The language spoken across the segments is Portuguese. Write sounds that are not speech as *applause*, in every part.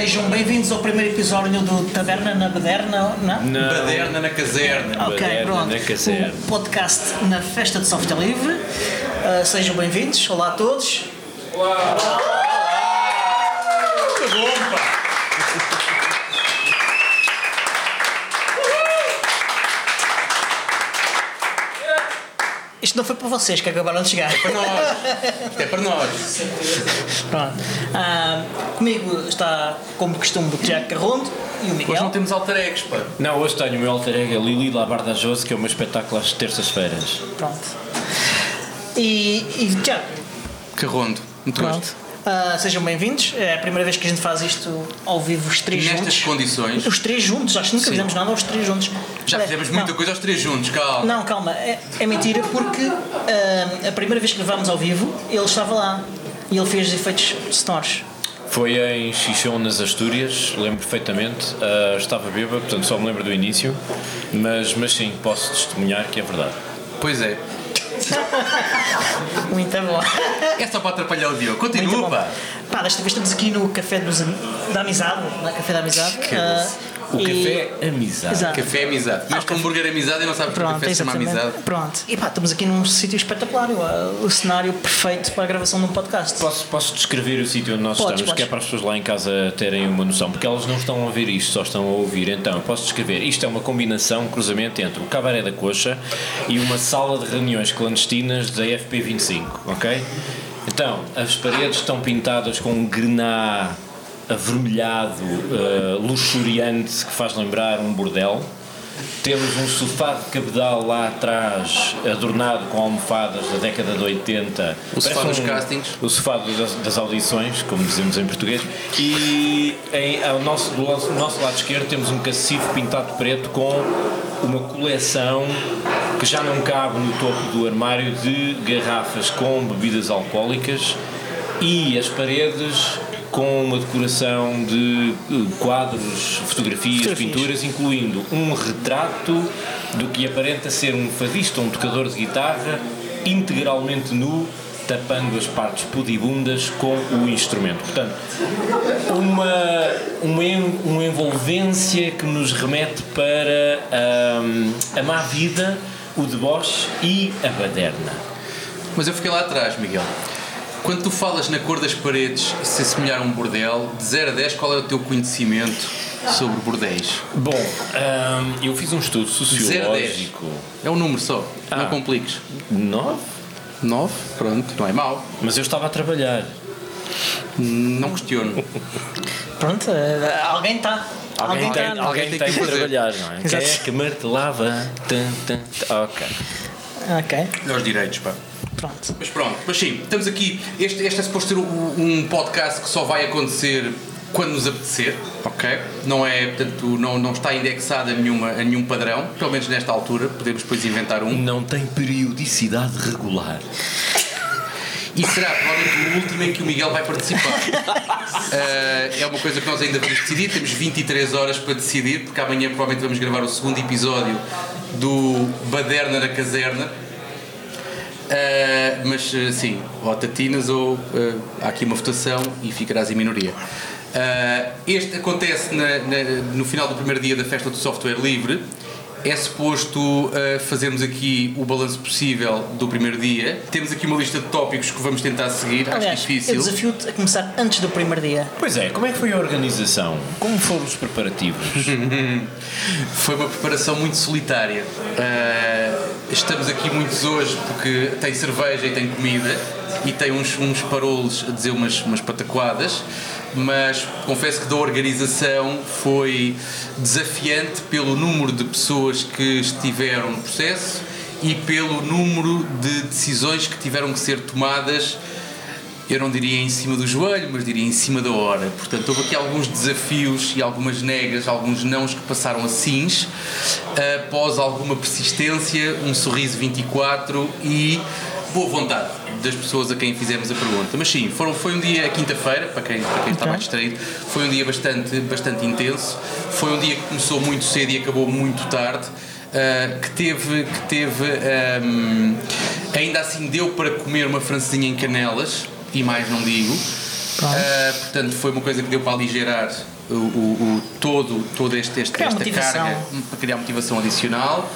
Sejam bem-vindos ao primeiro episódio do Taberna na Baderna, não? Não. Baderna na caserna. Ok, Baderna pronto. na caserna. O podcast na Festa de Software Livre. Uh, sejam bem-vindos. Olá a todos. Isto não foi para vocês que acabaram de chegar. Para nós. Isto é para nós. Pronto. Ah, comigo está, como costume, o Tiago Carrondo e o Hoje Miguel. não temos alter egos, pá. Não, hoje tenho o meu alter ego, a Lili Labarda Jose, que é o meu espetáculo às terças-feiras. Pronto. E, e Tiago, Carrondo. Muito pronto. gosto. Ah, sejam bem-vindos. É a primeira vez que a gente faz isto ao vivo, os três Nestas juntos. condições. Os três juntos, acho que nunca Sim. fizemos nada aos três juntos. Já fizemos não. muita coisa aos três juntos, calma. Não, calma, é, é mentira porque ah, a primeira vez que gravámos ao vivo ele estava lá e ele fez efeitos sonoros. Foi em Xixão, nas Astúrias, lembro perfeitamente. Ah, estava bêbado, portanto só me lembro do início. Mas, mas sim, posso testemunhar que é verdade. Pois é. *laughs* Muito bom. É só para atrapalhar o Diogo. Muito Continua, pá. Pá, desta vez estamos aqui no Café dos, Am- da Amizade, na Café da Amizade. Que ah, O e- café Amizade. Exato. Café é amizade. Mas com hambúrguer é amizade e não sabes que o Pronto, café chama amizade. Pronto. E pá, estamos aqui num sítio espetacular, o, o cenário perfeito para a gravação de um podcast. Posso, posso descrever o sítio onde nós Podes, estamos, que é podes. para as pessoas lá em casa terem uma noção, porque elas não estão a ouvir isto, só estão a ouvir. Então, eu posso descrever. Isto é uma combinação, um cruzamento entre o Cabaré da Coxa e uma sala de reuniões clandestinas da FP25, ok? Então, as paredes estão pintadas com um grená avermelhado, eh, luxuriante, que faz lembrar um bordel. Temos um sofá de cabedal lá atrás, adornado com almofadas da década de 80. O sofá dos castings. O sofá das, das audições, como dizemos em português. E em, ao nosso, do nosso, nosso lado esquerdo temos um cacifo pintado preto com uma coleção que já não cabe no topo do armário de garrafas com bebidas alcoólicas e as paredes com uma decoração de quadros, fotografias, Fotografias. pinturas, incluindo um retrato do que aparenta ser um fadista, um tocador de guitarra, integralmente nu, tapando as partes pudibundas com o instrumento. Portanto, uma, uma, uma envolvência que nos remete para ahm, a má vida, o deboche e a baderna. Mas eu fiquei lá atrás, Miguel. Quando tu falas na cor das paredes se assemelhar a um bordel, de 0 a 10, qual é o teu conhecimento sobre bordéis? Bom, ahm, eu fiz um estudo sociológico. É um número só, não Ah. compliques. Nove? 9, pronto, não é mau. Mas eu estava a trabalhar. Não questiono. Pronto, alguém está. Alguém Alguém, está. tem, alguém tem tem que que trabalhar, não é? Quem é que martelava? Ok. Ok, Aos direitos, pá. pronto. Mas pronto, mas sim, estamos aqui. Este, este é suposto ser um um podcast que só vai acontecer quando nos apetecer, ok? Não é, portanto, não, não está indexado a, nenhuma, a nenhum padrão, pelo menos nesta altura, podemos depois inventar um. Não tem periodicidade regular. E será provavelmente o último em que o Miguel vai participar. *laughs* Eh, é uma coisa que nós ainda vamos decidir, temos 23 horas para decidir, porque amanhã provavelmente vamos gravar o segundo episódio do Baderna na Caserna. Eh, mas eh, sim, ou tatinas ou eh, há aqui uma votação e ficarás em minoria. Eh, este acontece na- na- no final do primeiro dia da festa do software livre. É suposto eh, fazermos aqui o balanço possível do primeiro dia. Temos aqui uma lista de tópicos que vamos tentar seguir. Aliás, Acho eu difícil. desafio-te a começar antes do primeiro dia. Pois é, como é que foi a organização? Como foram os preparativos? *laughs* Foi uma preparação muito solitária. Ah, estamos aqui muitos hoje porque tem cerveja e tem comida e tem uns, uns parolos a dizer umas, umas pataquadas, mas confesso que da organização foi desafiante pelo número de pessoas que estiveram no processo e pelo número de decisões que tiveram que ser tomadas eu não diria em cima do joelho, mas diria em cima da hora. Portanto, houve aqui alguns desafios e algumas negas, alguns nãos que passaram assim, após alguma persistência, um sorriso 24 e boa vontade das pessoas a quem fizemos a pergunta. Mas sim, foram, foi um dia, quinta-feira, para quem, para quem está Ok. mais distraído, foi um dia bastante, bastante intenso. Foi um dia que começou muito cedo e acabou muito tarde. Uh, que teve, que teve um, ainda assim deu para comer uma francesinha em canelas e mais não digo Uh, portanto, foi uma coisa que deu para aligerar o, o, o todo, todo este, este esta carga, para criar motivação adicional.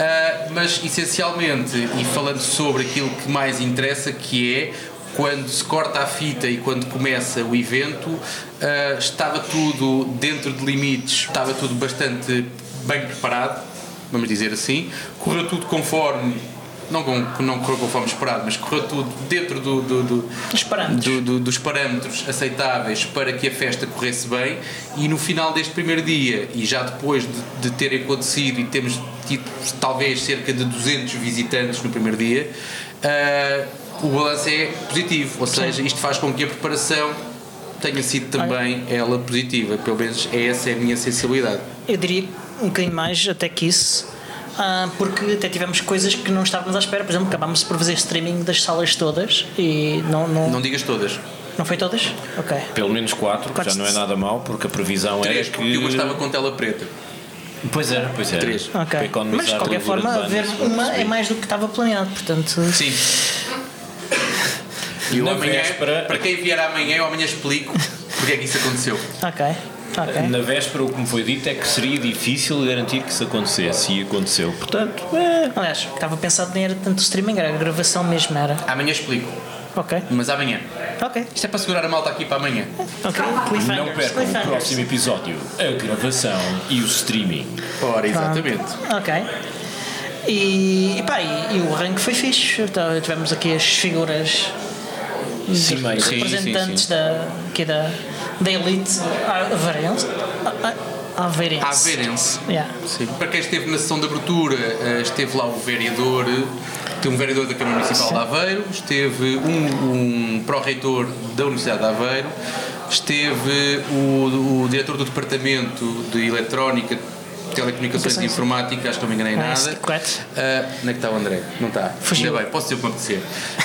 Uh, mas essencialmente, e falando sobre aquilo que mais interessa, que é quando se corta a fita e quando começa o evento, uh, estava tudo dentro de limites, estava tudo bastante bem preparado, vamos dizer assim. Correu tudo conforme, não, com- não correu conforme esperado, mas correu tudo dentro do, do- do- Dos parâmetros. do- do- dos parâmetros aceitáveis para que a festa corresse bem. E no final deste primeiro dia, e já depois de, de ter acontecido e termos tido talvez cerca de 200 visitantes no primeiro dia, ah, o balanço é positivo, ou seja, isto faz com que a preparação tenha sido também ela positiva, pelo menos essa é a minha sensibilidade. Eu diria um bocadinho mais até que isso, ah, porque até tivemos coisas que não estávamos à espera. Por exemplo, acabámos por fazer streaming das salas todas e não, não, Não não, digas todas. foi todas? Ok. Pelo menos quatro, que Quatro. já não é nada mau, porque a previsão Três, era porque que. uma estava com tela preta. Pois era, pois era. Três. Para Ok. economizar Mas de qualquer forma, haver uma é mais do que estava planeado, portanto. Sim. E eu Na amanhã, véspera- para quem vier amanhã, eu amanhã explico porque é que isso aconteceu. Ok. Ok. Na véspera, o que me foi dito é que seria difícil garantir que isso acontecesse e aconteceu. Portanto, é. Aliás, estava pensado nem era tanto o streaming, era a gravação mesmo, era. Amanhã explico, Ok. mas amanhã. Ok. Isto é para segurar a malta aqui para amanhã. Ok. Cliffhangers. Não percam o cliffhangers. próximo episódio, a gravação e o streaming. Ora, exatamente. Ok. E, e pá, e, e o arranque foi fixe. Então, tivemos aqui as figuras Cimeiras. Sim, sim, representantes sim. Da, aqui da, da elite avarense. A- a- Aveirense. Yeah. Sim. Para quem esteve na sessão de abertura, eh, esteve lá o vereador, tem um vereador da Câmara Municipal de Aveiro, esteve um, um pró-reitor da Universidade de Aveiro, esteve o, o diretor do Departamento de Eletrónica, Telecomunicações e. Informática, acho que não me enganei em Ah, nada. correto. Ah, onde é que está o André? Não está. Fugiu. Ainda bem, posso dizer o que me apetecer.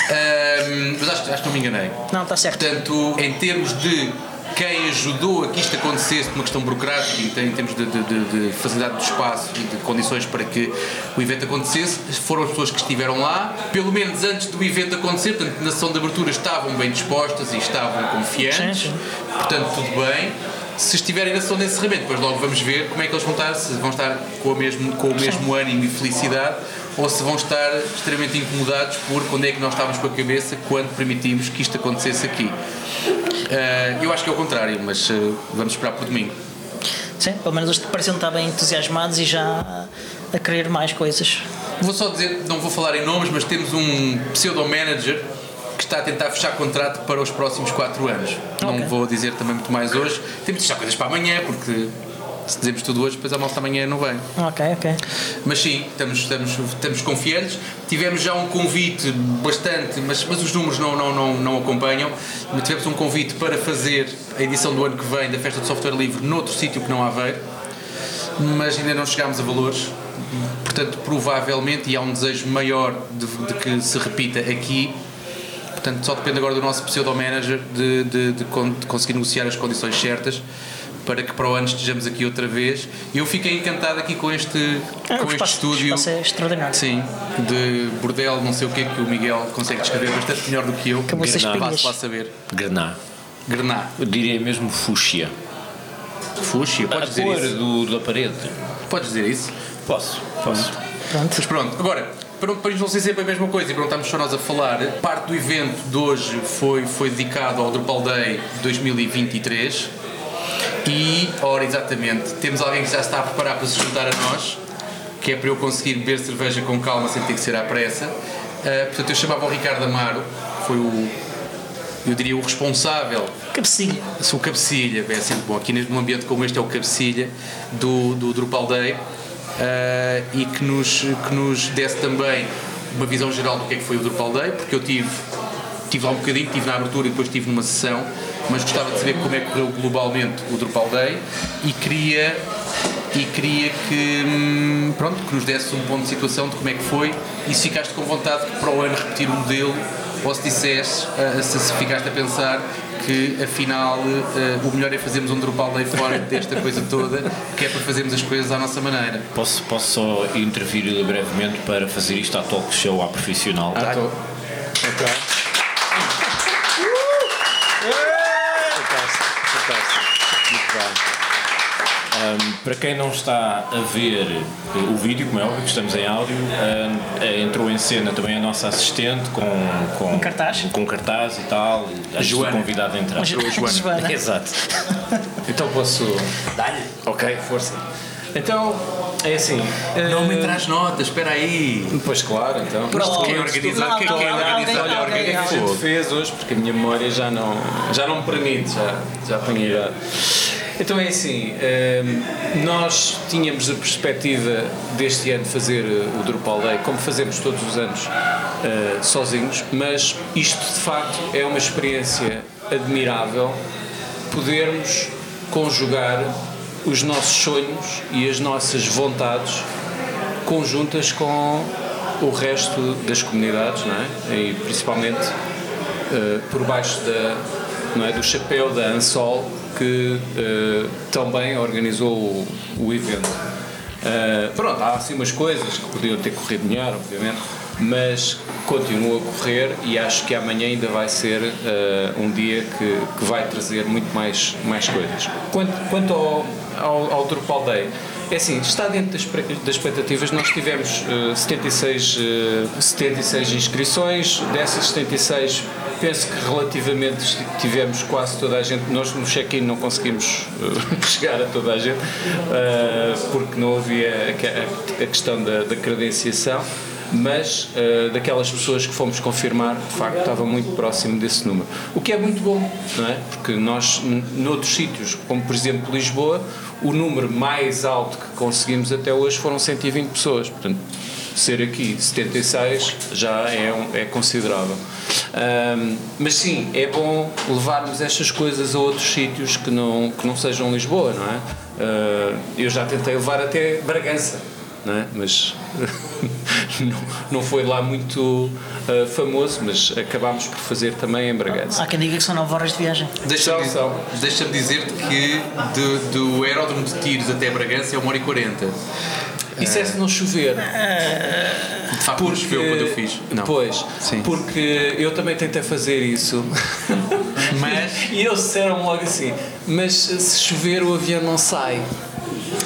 Ah, mas acho, acho que não me enganei. Não, está certo. Portanto, em termos de quem ajudou a que isto acontecesse, uma questão burocrática, e em termos de, de- de- de facilidade do espaço e de condições para que o evento acontecesse, foram as pessoas que estiveram lá, pelo menos antes do evento acontecer, portanto, na sessão de abertura estavam bem dispostas e estavam confiantes, portanto, tudo bem. Se estiverem na sessão de encerramento, depois logo vamos ver como é que eles vão estar, se vão estar com o mesmo, com o mesmo ânimo e felicidade ou se vão estar extremamente incomodados por quando é que nós estávamos com a cabeça quando permitimos que isto acontecesse aqui. Eh, eu acho que é o contrário, mas eh, vamos esperar por domingo. Sim, pelo menos eles pareciam estar bem entusiasmados e já a querer mais coisas. Vou só dizer, não vou falar em nomes, mas temos um pseudo-manager que está a tentar fechar contrato para os próximos 4 anos. Não Ok. vou dizer também muito mais hoje. Temos de deixar coisas para amanhã, porque se dizemos tudo hoje, depois a malta amanhã não vem. Ok, ok. Mas sim, estamos, estamos, estamos confiantes. Tivemos já um convite bastante, mas, mas os números não, não, não, não acompanham. Tivemos um convite para fazer a edição do ano que vem da Festa do Software Livre noutro sítio que não Aveiro, mas ainda não chegámos a valores. Portanto, provavelmente, e há um desejo maior de, de que se repita aqui. Portanto, só depende agora do nosso pseudo-manager de, de, de, de conseguir negociar as condições certas para que para o ano estejamos aqui outra vez. Eu fiquei encantado aqui com este, Ah, com o este estúdio. é extraordinário. Sim, de bordel, não sei o que é que o Miguel consegue descrever bastante melhor do que eu. Acabou sem Faço espinhas. lá saber. Grená. Grená. Eu diria mesmo fúcsia. Fúxia, A podes dizer cor isso? do, da parede. Podes dizer isso? Posso, posso. Pronto. Mas pronto, agora, para, para isto não ser sempre a mesma coisa e para não estarmos só nós a falar, parte do evento de hoje foi, foi dedicado ao Drupal Day 2023 e, ora, exatamente, temos alguém que já está a preparar para se juntar a nós, que é para eu conseguir beber cerveja com calma sem ter que ser à pressa. Ah, portanto, eu chamava o Ricardo Amaro, foi o, eu diria, o responsável Cabecilha. sou o cabecilha, é sempre bom. Aqui num ambiente como este é o cabecilha do, do Drupal Day eh, e que nos, que nos desse também uma visão geral do que é que foi o Drupal Day, porque eu tive, tive lá um bocadinho, tive na abertura e depois tive numa sessão, mas gostava de saber como é que correu globalmente o Drupal Day e queria e queria que, hum, pronto, que nos desse um ponto de situação de como é que foi e se ficaste com vontade que para o ano repetir o modelo ou se disseste, ah, se, ficaste a pensar que afinal ah, o melhor é fazermos um Drupal Day fora desta coisa toda, que é para fazermos as coisas à nossa maneira. Posso, posso só intervir brevemente para fazer isto à talk show à profissional? Ah, tô- Ahm, para quem não está a ver eh, o vídeo, como é óbvio que estamos em áudio, eh, entrou em cena também a nossa assistente com, com, Um cartaz. com cartaz e tal, a Joana. convidada a entrar. Joana. Joana. *laughs* *laughs* Exato. *laughs* Então posso. Dá-lhe? Ok, força. Então, é assim. Não eh, me entra as notas, espera aí. Pois claro, então. Pronto. Quem organizar, quem, quem Alguém- organizar, olha, O que é que a gente fez hoje? Porque a minha memória já não, já não me permite, já, já tenho idade. Então é assim, hum, nós tínhamos a perspectiva deste ano fazer uh, o Drupal Day, como fazemos todos os anos, uh, sozinhos, mas isto de facto é uma experiência admirável podermos conjugar os nossos sonhos e as nossas vontades conjuntas com o resto das comunidades, não é? E principalmente eh, por baixo da, não é, do chapéu da Ansol que eh, também organizou o, o evento. Eh, pronto, há assim umas coisas que podiam ter corrido melhor, obviamente, mas continua a correr e acho que amanhã ainda vai ser eh, um dia que, que vai trazer muito mais, mais coisas. Quanto, quanto ao, ao, ao Drupal Day, é assim, está dentro das, das expectativas. Nós tivemos eh, 76, eh, 76 inscrições, dessas 76, penso que relativamente tivemos quase toda a gente. Nós no check-in não conseguimos eh, *laughs* chegar a toda a gente, eh, porque não havia a, a questão da, da credenciação. Mas eh, daquelas pessoas que fomos confirmar, de facto, estava muito próximo desse número. O que é muito bom, não é? Porque nós, noutros sítios, como por exemplo Lisboa, o número mais alto que conseguimos até hoje foram 120 pessoas. Portanto, ser aqui 76 já é, um- é considerável. Ahm, mas sim, é bom levarmos estas coisas a outros sítios que não, que não sejam Lisboa, não é? Ah, eu já tentei levar até Bragança, não é? Mas *laughs* não, não foi lá muito ah, famoso, mas acabámos por fazer também em Bragança. Há quem diga que são 9 horas de viagem. Deixa-me deixa-me dizer-te que do, do aeródromo de tiros até Bragança é 1 hora e 40. Isso é se não chover. De facto, não choveu quando eu fiz. Não. Pois, Sim. porque eu também tentei fazer isso. *laughs* Mas- E eles disseram logo assim: Mas se chover o avião não sai.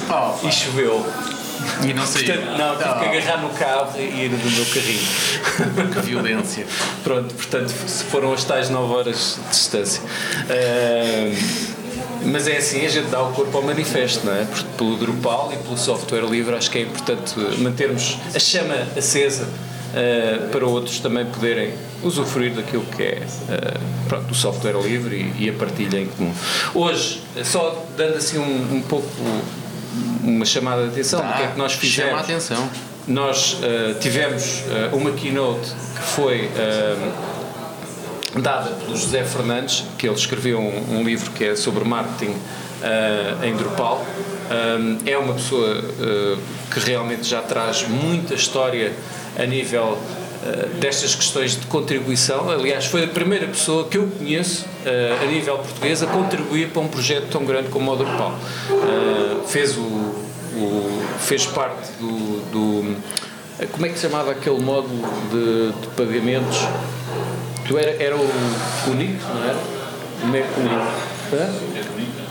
Oh, E choveu. E não. Portanto, não, tive que agarrar no carro e ir do meu carrinho. *laughs* Que violência. Pronto, portanto, foram as tais 9 horas de distância. Ah, mas é assim, a gente dá o corpo ao manifesto, não é? Porque Pelo Drupal e pelo software livre, acho que é importante mantermos a chama acesa ah, para outros também poderem usufruir daquilo que é ah, pronto, o software livre e, e a partilha em comum. Hoje, só dando assim um, um pouco uma chamada de atenção do que é que nós fizemos. Chama a atenção. Nós eh, tivemos eh, uma keynote que foi eh, dada pelo José Fernandes, que ele escreveu um, um livro que é sobre marketing em Drupal. É uma pessoa que realmente já traz muita história a nível destas questões de contribuição. Aliás, foi a primeira pessoa que eu conheço eh, a nível português a contribuir para um projeto tão grande como o Drupal. Eh, fez o, o- fez parte do, do- como é que se chamava aquele módulo de, de pagamentos Tu era, era o Unic, não era? É que o- Hã?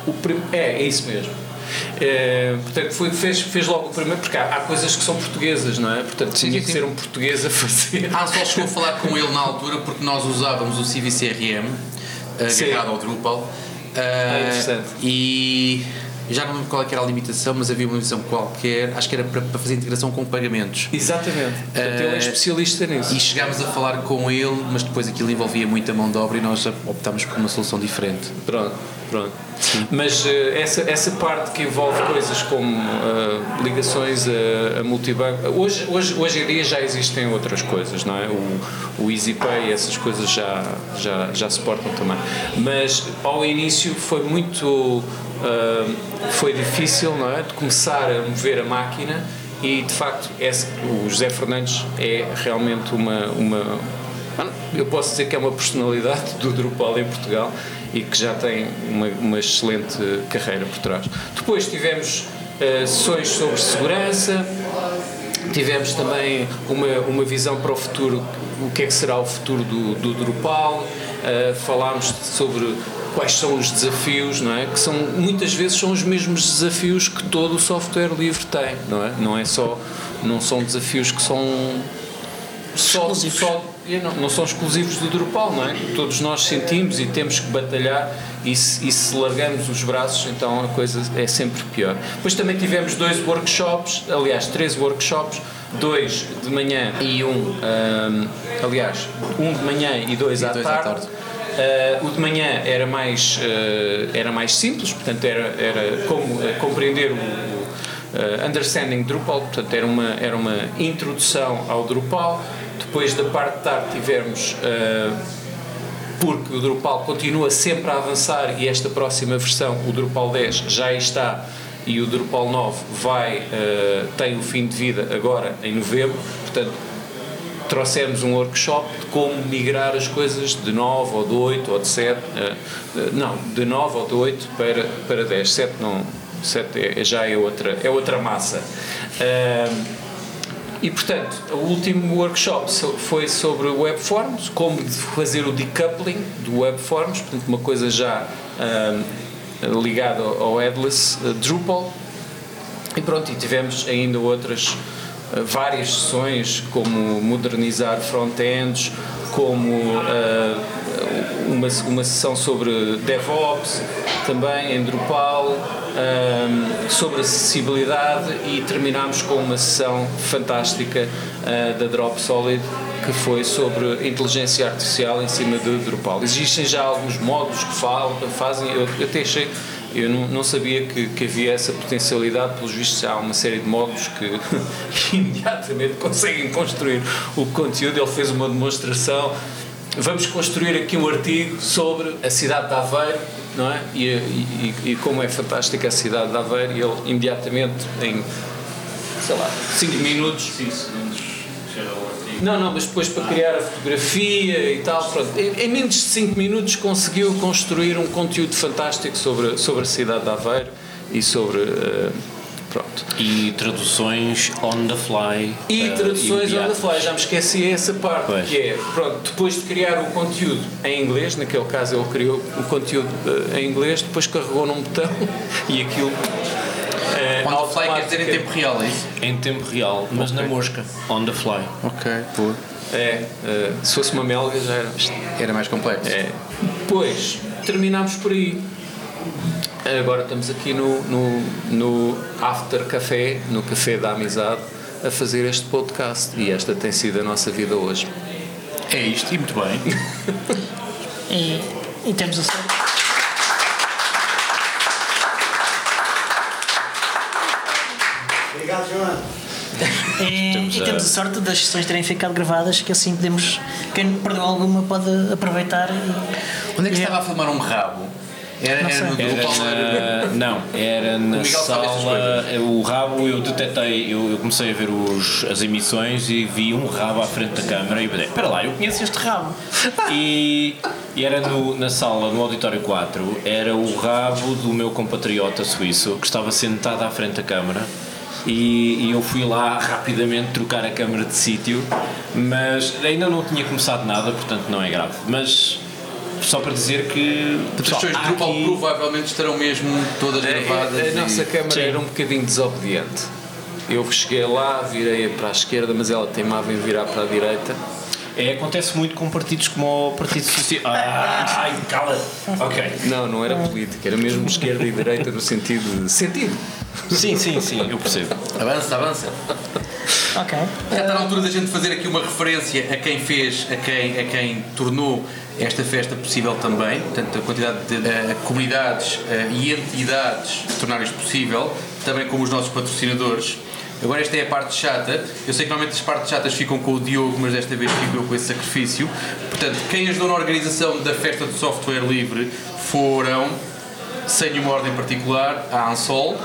O prim- é, é isso mesmo. É, portanto, foi, fez, fez logo o primeiro, porque há, há coisas que são portuguesas, não é? Portanto, Sim, tinha sim, que ser um português a fazer. A Ansol chegou a falar com ele na altura porque nós usávamos o CVCRM Sim. agarrado ao Drupal. Ah, interessante. E já não lembro qual é era a limitação, mas havia uma limitação qualquer, acho que era para, para fazer integração com pagamentos. Exatamente. Portanto, ele é especialista nisso. E chegámos a falar com ele, mas depois aquilo envolvia muita mão de obra e nós optámos por uma solução diferente. Pronto, pronto. Mas eh, essa, essa parte que envolve coisas como eh, ligações a, a multibanco, hoje, hoje, hoje em dia já existem outras coisas, não é? O, o EasyPay, essas coisas já, já, já se portam também. Mas ao início foi muito. eh, foi difícil, não é? De começar a mover a máquina e de facto esse, o José Fernandes é realmente uma, uma eu posso dizer que é uma personalidade do Drupal em Portugal e que já tem uma, uma excelente carreira por trás. Depois tivemos eh, sessões sobre segurança, tivemos também uma, uma visão para o futuro, o que é que será o futuro do, do Drupal, eh, falámos sobre quais são os desafios, não é? Que são muitas vezes são os mesmos desafios que todo o software livre tem, não é? Não é só não são desafios que são só, só não, não são exclusivos do Drupal, não é? Todos nós sentimos e temos que batalhar e se, e se largamos os braços, então a coisa é sempre pior. Depois também tivemos dois workshops, aliás, três workshops, dois de manhã e um, ahm, aliás, um de manhã e dois, à, dois à tarde. tarde. Uh, o de manhã era mais, uh, era mais simples, portanto, era, era como uh, compreender o, o, Understanding Drupal, portanto, era uma, era uma introdução ao Drupal. Depois da parte de tarde tivemos. uh, porque o Drupal continua sempre a avançar e esta próxima versão, o Drupal 10, já está e o Drupal 9 vai, uh, tem o fim de vida agora em novembro, portanto trouxemos um workshop de como migrar as coisas de 9 ou de 8 ou de 7, eh, eh, não, de 9 ou de 8 para, para 10. 7 não, 7 é, já é outra, é outra massa. Ahm, e portanto, o último workshop foi sobre webforms, como fazer o decoupling do webforms, portanto, uma coisa já ahm, ligada ao headless eh, Drupal. E pronto, e tivemos ainda outras eh, várias sessões, como modernizar front-ends, como eh, uma, uma sessão sobre DevOps, também em Drupal, eh, sobre acessibilidade e terminámos com uma sessão fantástica eh, da Drop Solid que foi sobre inteligência artificial em cima de Drupal. Existem já alguns módulos que falam, fazem, eu até achei eu não, não sabia que, que havia essa potencialidade, pelos vistos há uma série de módulos que, *laughs* imediatamente conseguem construir o conteúdo. Ele fez uma demonstração. Vamos construir aqui um artigo sobre a cidade de Aveiro, não é? E, e, e como é fantástica a cidade de Aveiro, e ele imediatamente, em sei lá, 5 minutos, não, não, mas depois para criar a fotografia e tal, pronto. Em, em menos de 5 minutos conseguiu construir um conteúdo fantástico sobre, sobre a cidade de Aveiro e sobre. eh, pronto. E traduções on the fly. E eh, traduções on the fly, já me esqueci essa parte, Pois. que é, pronto, depois de criar o conteúdo em inglês, naquele caso ele criou o conteúdo eh, em inglês, depois carregou num botão *laughs* e aquilo. On the fly quer dizer em tempo real, é isso? Em tempo real, mas na mosca. On the fly. Ok, boa. É, eh, se fosse uma melga já era. Era mais complexo. É. Depois, terminámos por aí. Agora estamos aqui no, no, no After Café, no Café da Amizade, a fazer este podcast. E esta tem sido a nossa vida hoje. É isto, e muito bem. *laughs* E, e temos a sorte. Obrigado, Joana. E, temos a sorte das sessões terem ficado gravadas, que assim podemos. Quem perdeu alguma pode aproveitar e. Onde é que e- estava a filmar um rabo? Era, Não era no. Era na, não, era na essas sala. O rabo eu detetei, eu, eu comecei a ver os, as emissões e vi um rabo à frente da câmara e eu pensei, espera lá, eu conheço este rabo. *laughs* E, e era no, na sala, no auditório 4, era o rabo do meu compatriota suíço que estava sentado à frente da câmara. E, e eu fui lá rapidamente trocar a câmara de sítio, mas ainda não tinha começado nada, portanto não é grave. Mas só para dizer que. As pessoal, há Drupal aqui- provavelmente estarão mesmo todas gravadas. A, a e- nossa câmara Sim. era um bocadinho desobediente. Eu cheguei lá, virei para a esquerda, mas ela teimava em virar para a direita. É, acontece muito com partidos como o Partido Social. Ah, ai, cala! Ok. Não, não era política, era mesmo esquerda e direita no sentido de sentido. Sim, sim, sim, eu percebo. Avança, avança. Ok. Já está na altura da gente fazer aqui uma referência a quem fez, a quem, a quem tornou esta festa possível também, portanto a quantidade de eh, comunidades eh, e entidades que tornaram isto possível, também como os nossos patrocinadores. Agora esta é a parte chata, eu sei que normalmente as partes chatas ficam com o Diogo, mas desta vez fico eu com esse sacrifício. Portanto, quem ajudou na organização da festa de software livre foram, sem nenhuma ordem particular, a Ansol,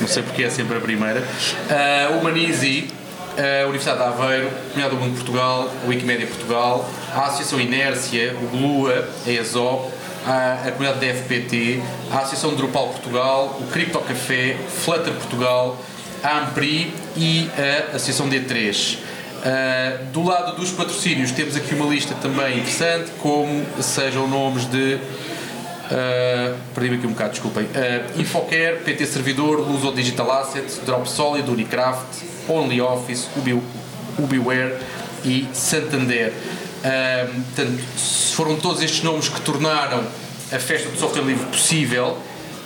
não sei porque é sempre a primeira. Uh, o Manisi, a Universidade de Aveiro, a Comunidade do Mundo de Portugal, a Wikimédia Portugal, a Associação Inércia, o GLUA, a ESOP, a, a Comunidade da FPT, a Associação Drupal Portugal, o Cripto Café, Flutter Portugal, a Ampri e a Associação D3. Uh, do lado dos patrocínios temos aqui uma lista também interessante, como sejam nomes de Uh, Perdi-me aqui um bocado, desculpem. Uh, Infocare, PT Servidor, Luso Digital Asset, Drop Solid, Unicraft, OnlyOffice, Ubi, Ubiware e Santander. Uh, portanto, foram todos estes nomes que tornaram a festa do software livre possível.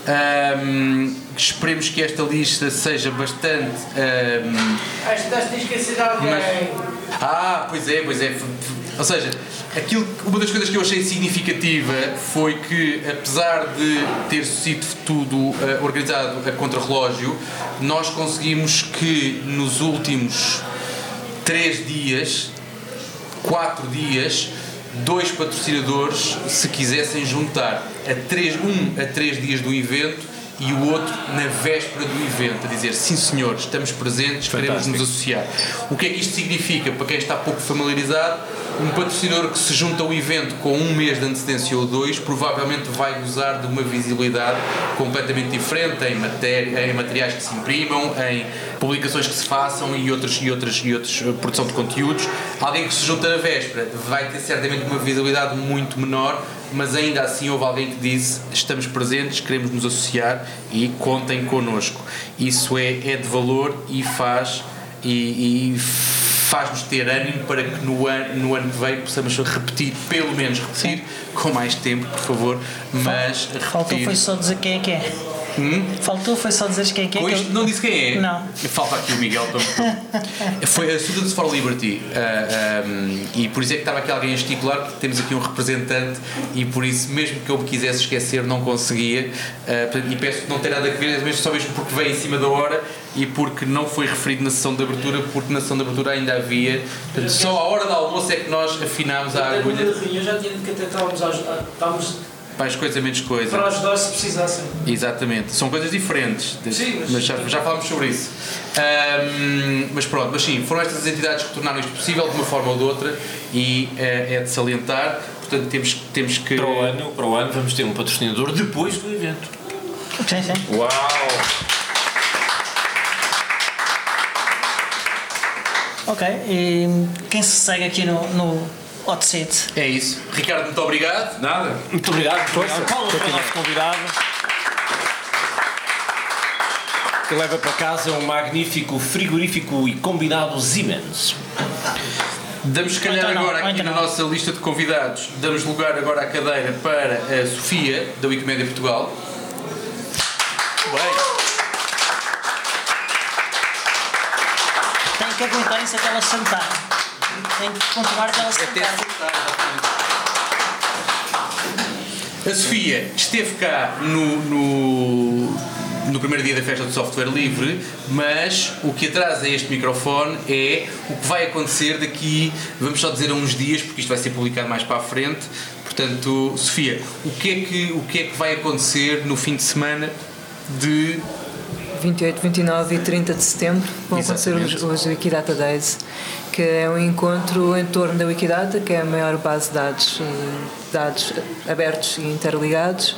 Um, esperemos que esta lista seja bastante. Um, Acho que estás a esquecer de alguém. mas- ah, pois é, pois é. Ou seja, aquilo, uma das coisas que eu achei significativa foi que, apesar de ter sido tudo eh, organizado a contrarrelógio, nós conseguimos que nos últimos três dias, quatro dias, dois patrocinadores se quisessem juntar a três, um a três dias do evento e o outro na véspera do evento, a dizer sim senhor, estamos presentes, queremos nos associar. O que é que isto significa para quem está pouco familiarizado? Um patrocinador que se junta ao evento com um mês de antecedência ou dois provavelmente vai gozar de uma visibilidade completamente diferente em, matéria, em materiais que se imprimam, em publicações que se façam e outras e outras e outras eh, produção de conteúdos. Alguém que se junta na véspera vai ter certamente uma visibilidade muito menor, mas ainda assim houve alguém que disse estamos presentes, queremos nos associar e contem connosco. Isso é, é de valor e faz e, e faz-nos ter ânimo para que no ano, no ano que vem possamos repetir, pelo menos repetir, com mais tempo, por favor, mas Faltou repetir. foi só dizer quem é que é. Faltou foi só dizer quem é que é. Que eu- não disse quem é. Não. Falta aqui o Miguel Foi a Students for Liberty. ah, ah, e por isso é que estava aqui alguém a esticular, porque temos aqui um representante e por isso, mesmo que eu me quisesse esquecer, não conseguia. Portanto, e peço que não tem nada a ver, mesmo só mesmo porque veio em cima da hora e porque não foi referido na sessão de abertura, porque na sessão de abertura ainda havia. Portanto, só à hora do almoço é que nós afinámos a agulha Eu já tinha dito que até estávamos, a ajudar, estávamos para as coisas menos coisa. para ajudar se precisassem. Exatamente, são coisas diferentes, Sim, mas- mas já, já falámos sobre isso. Ahm, mas pronto, mas sim, foram estas as entidades que tornaram isto possível de uma forma ou de outra e eh, é de salientar, portanto temos, temos que. Para o, ano, para o ano vamos ter um patrocinador depois do evento. Sim, sim. Uau! Ok. E quem se segue aqui no, no hot seat? É isso. Ricardo, muito obrigado. Nada. Muito obrigado. Força. Palmas para o nosso convidado. Que leva para casa um magnífico frigorífico e combinado Siemens. Damos se calhar então agora aqui então na nossa lista de convidados, damos lugar agora à cadeira para a Sofia, da Wikimédia Portugal. Bem. Tem que aguentarem-se até ela sentar. Tem que Até sentar. A Sofia esteve cá no, no, no primeiro dia da festa do software livre, mas o que atrasa este microfone é o que vai acontecer daqui, vamos só dizer a uns dias, porque isto vai ser publicado mais para a frente. Portanto, Sofia, o que é que, o que, é que vai acontecer no fim de semana de 28, 29 e 30 de setembro vão acontecer os, os Wikidata Days, que é um encontro em torno da Wikidata, que é a maior base de dados, dados abertos e interligados.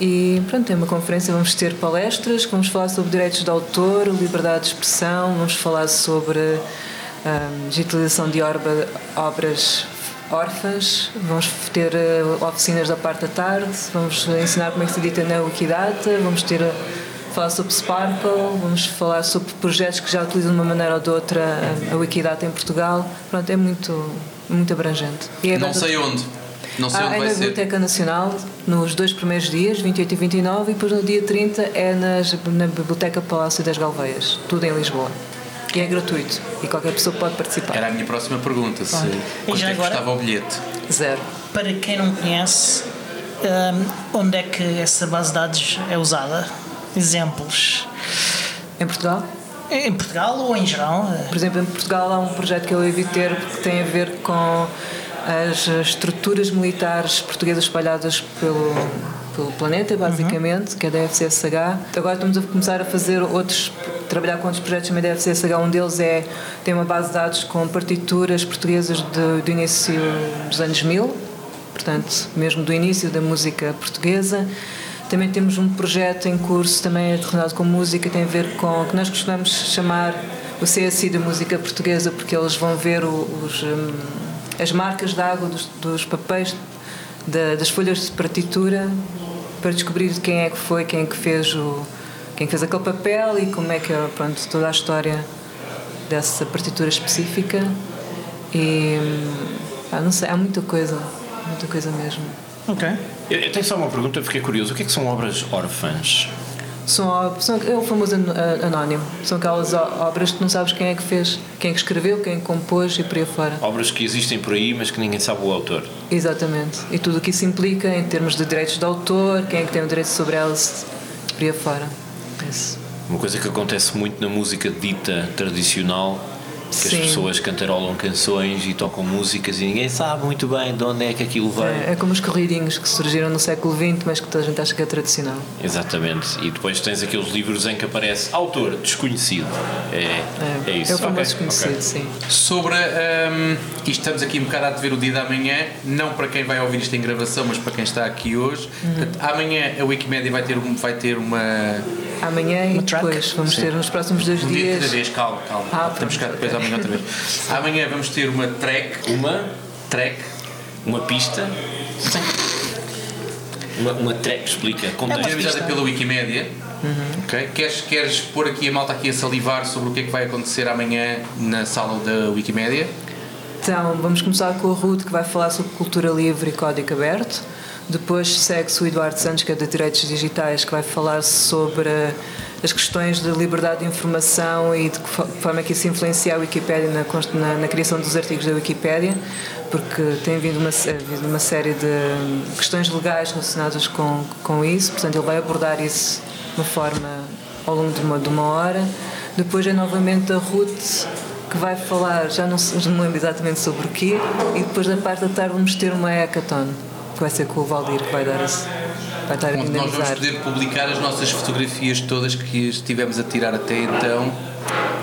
E pronto, tem uma conferência, vamos ter palestras, vamos falar sobre direitos de autor, liberdade de expressão, vamos falar sobre a digitalização de orba- obras órfãs, vamos ter eh, oficinas da parte da tarde, vamos ensinar como é que se edita na Wikidata, vamos ter eh, falar sobre Sparkle, vamos falar sobre projetos que já utilizam de uma maneira ou de outra a- Wikidata em Portugal. Pronto, é muito, muito abrangente. E é não sei onde? Não sei Ah, onde é vai na ser. Biblioteca Nacional, nos dois primeiros dias, 28 e 29, e depois no dia 30 é nas, na Biblioteca Palácio das Galveias, tudo em Lisboa. E é gratuito, e qualquer pessoa pode participar. Era a minha próxima pergunta, se E quanto já é que agora? custava o bilhete? Zero. Para quem não conhece, hum, onde é que essa base de dados é usada? Exemplos. Em Portugal? Em Portugal ou em geral? Por exemplo, em Portugal há um projeto que eu ouvi ter que tem a ver com as estruturas militares portuguesas espalhadas pelo, pelo planeta, basicamente, que é da FCSH. Agora estamos a começar a fazer outros, trabalhar com outros projetos também da FCSH. Um deles é, tem uma base de dados com partituras portuguesas de- do início dos anos 1000, portanto, mesmo do início da música portuguesa. Também temos um projeto em curso também relacionado com música, tem a ver com o que nós costumamos chamar o CSI da música portuguesa, porque eles vão ver os, hum, as marcas de água dos, dos papéis, da- das folhas de partitura para descobrir quem é que foi, quem é que fez o quem fez aquele papel e como é que é pronto, toda a história dessa partitura específica e ah, não sei, há muita coisa, muita coisa mesmo. Ok. Eu, eu tenho só uma pergunta, fiquei curioso. O que é que são obras órfãs? São, são é o famoso anónimo. São aquelas obras que não sabes quem é que fez, quem é que escreveu, quem compôs e por aí fora. Obras que existem por aí, mas que ninguém sabe o autor. Exatamente. E tudo o que isso implica em termos de direitos de autor, quem é que tem o direito sobre elas, por aí fora. Isso. Uma coisa que acontece muito na música dita tradicional, que Sim. as pessoas cantarolam canções e tocam músicas e ninguém sabe muito bem de onde é que aquilo veio. É, é como os corridinhos que surgiram no século XX, mas que toda a gente acha que é tradicional. Exatamente. E depois tens aqueles livros em que aparece autor desconhecido. É, é, isso. É o famoso Ok, desconhecido, ok. sim. Sobre. hum, e estamos aqui um bocado a ver o dia da manhã, não para quem vai ouvir isto em gravação, mas para quem está aqui hoje. Uhum. Portanto, amanhã a Wikimedia vai ter, um- vai ter uma. Amanhã e Uma track? depois vamos ter nos próximos dois Um dia de dias. vez, calma, calma. Ah, Temos cá depois amanhã outra vez. Amanhã vamos ter uma track. Uma, Track. uma pista. Uma, uma track, explica. Contexto. Dinamizada pela Wikimedia. Ok? Queres, queres pôr aqui a malta aqui a salivar sobre o que é que vai acontecer amanhã na sala da Wikimedia? Então, vamos começar com a Ruth, que vai falar sobre cultura livre e código aberto. Depois segue-se o Eduardo Santos, que é de Direitos Digitais, que vai falar sobre as questões de liberdade de informação e de que fo- forma é que isso influencia a Wikipédia na, na, na criação dos artigos da Wikipédia, porque tem vindo uma, sé- vindo uma série de questões legais relacionadas com, com isso, portanto, ele vai abordar isso de uma forma ao longo de uma, de uma hora. Depois é novamente a Ruth que vai falar, já não, já não lembro exatamente sobre o quê, e depois da parte da tarde vamos ter uma hackathon, que vai ser com o Valdir, que vai dar esse, vai estar a Onde nós vamos poder publicar as nossas fotografias todas que estivemos a tirar até então.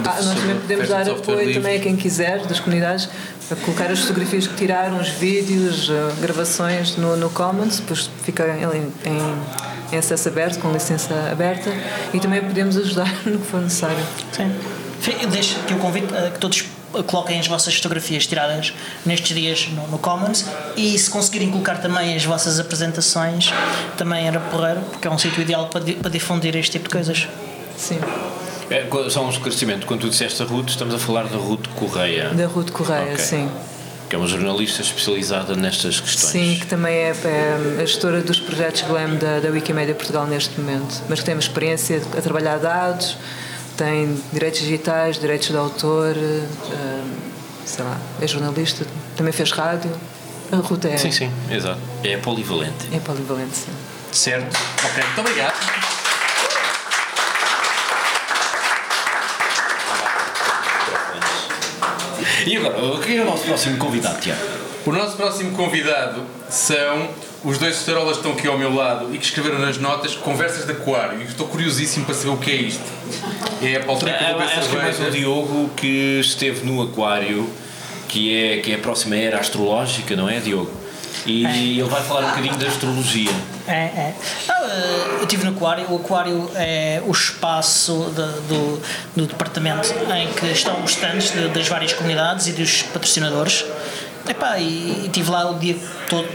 Ah, nós também podemos dar apoio livre. também a quem quiser, das comunidades, a colocar as fotografias que tiraram, os vídeos, eh, gravações no, no Commons, depois fica em, em, em acesso aberto, com licença aberta, e também podemos ajudar *laughs* no que for necessário. Sim. Deixo aqui o convite a que todos coloquem as vossas fotografias tiradas nestes dias no, no Commons e se conseguirem colocar também as vossas apresentações também era porreiro porque é um sítio ideal para, di- para difundir este tipo de coisas. Sim, É, só um esclarecimento. Quando tu disseste a Ruth, estamos a falar da Ruth Correia, da Ruth Correia, Ok. sim. que é uma jornalista especializada nestas questões. Sim, que também é, é a gestora dos projetos GLAM da, da Wikimedia Portugal neste momento, mas que tem uma experiência a trabalhar dados, tem direitos digitais, direitos de autor, eh, sei lá, é jornalista, também fez rádio. A Ruta é, Sim, sim, exato. É polivalente. é polivalente. sim. Certo? Ok, muito obrigado. E agora, o que é o nosso próximo convidado, Tiago? O nosso próximo convidado são os dois que estão aqui ao meu lado e que escreveram nas notas conversas de aquário. E estou curiosíssimo para saber o que é isto. É a altura que eu vou beber Acho que é mais o. Diogo que esteve no Aquário, que é, que é a próxima era astrológica, não é, Diogo? E ele vai falar um bocadinho da astrologia. É, é. Ah, eu estive no Aquário. O Aquário é o espaço de- do, do departamento em que estão os stands de- das várias comunidades e dos patrocinadores. Epá, e, e estive lá o dia todo.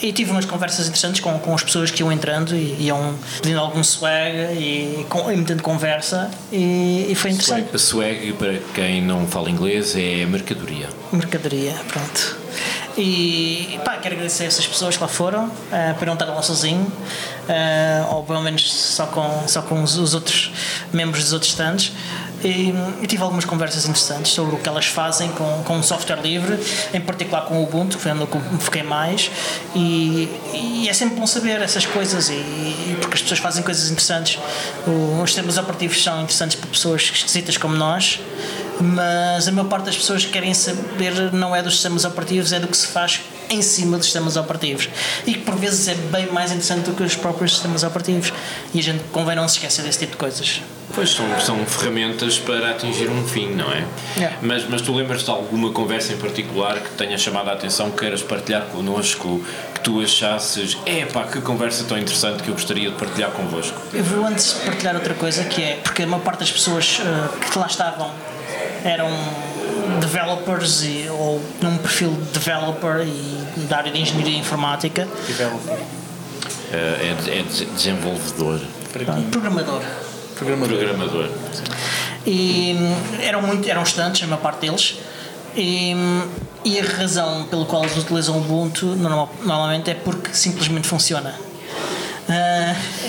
E tive umas conversas interessantes com, com as pessoas que iam entrando e iam pedindo algum swag e, com, e metendo conversa. E, e foi interessante. A swag, para quem não fala inglês, é mercadoria. Mercadoria, pronto. E pá, quero agradecer a essas pessoas que lá foram, eh, por não estar lá sozinho, eh, ou pelo menos só com, só com os, os outros membros dos outros stands. E, e tive algumas conversas interessantes sobre o que elas fazem com, com o software livre, em particular com o Ubuntu, que foi onde eu foquei mais. E, e é sempre bom saber essas coisas, e, e porque as pessoas fazem coisas interessantes. Os sistemas operativos são interessantes para pessoas esquisitas como nós mas a maior parte das pessoas que querem saber não é dos sistemas operativos, é do que se faz em cima dos sistemas operativos e que por vezes é bem mais interessante do que os próprios sistemas operativos e a gente convém não se esquecer desse tipo de coisas. Pois são, são ferramentas para atingir um fim, não é? Yeah. Mas, mas tu lembras de alguma conversa em particular que tenha chamado a atenção, que queiras partilhar connosco, que tu achasses, epá, que conversa tão interessante que eu gostaria de partilhar convosco? Eu vou antes partilhar outra coisa que é porque a maior parte das pessoas eh, que lá estavam eram developers e, ou num perfil de developer e da área de engenharia informática. Uh, é, é de- desenvolvedor, Programador. Programador. E hum, eram, muito, eram estantes, a maior parte deles. E, hum, e a razão pela qual eles utilizam o Ubuntu normal- normalmente é porque simplesmente funciona.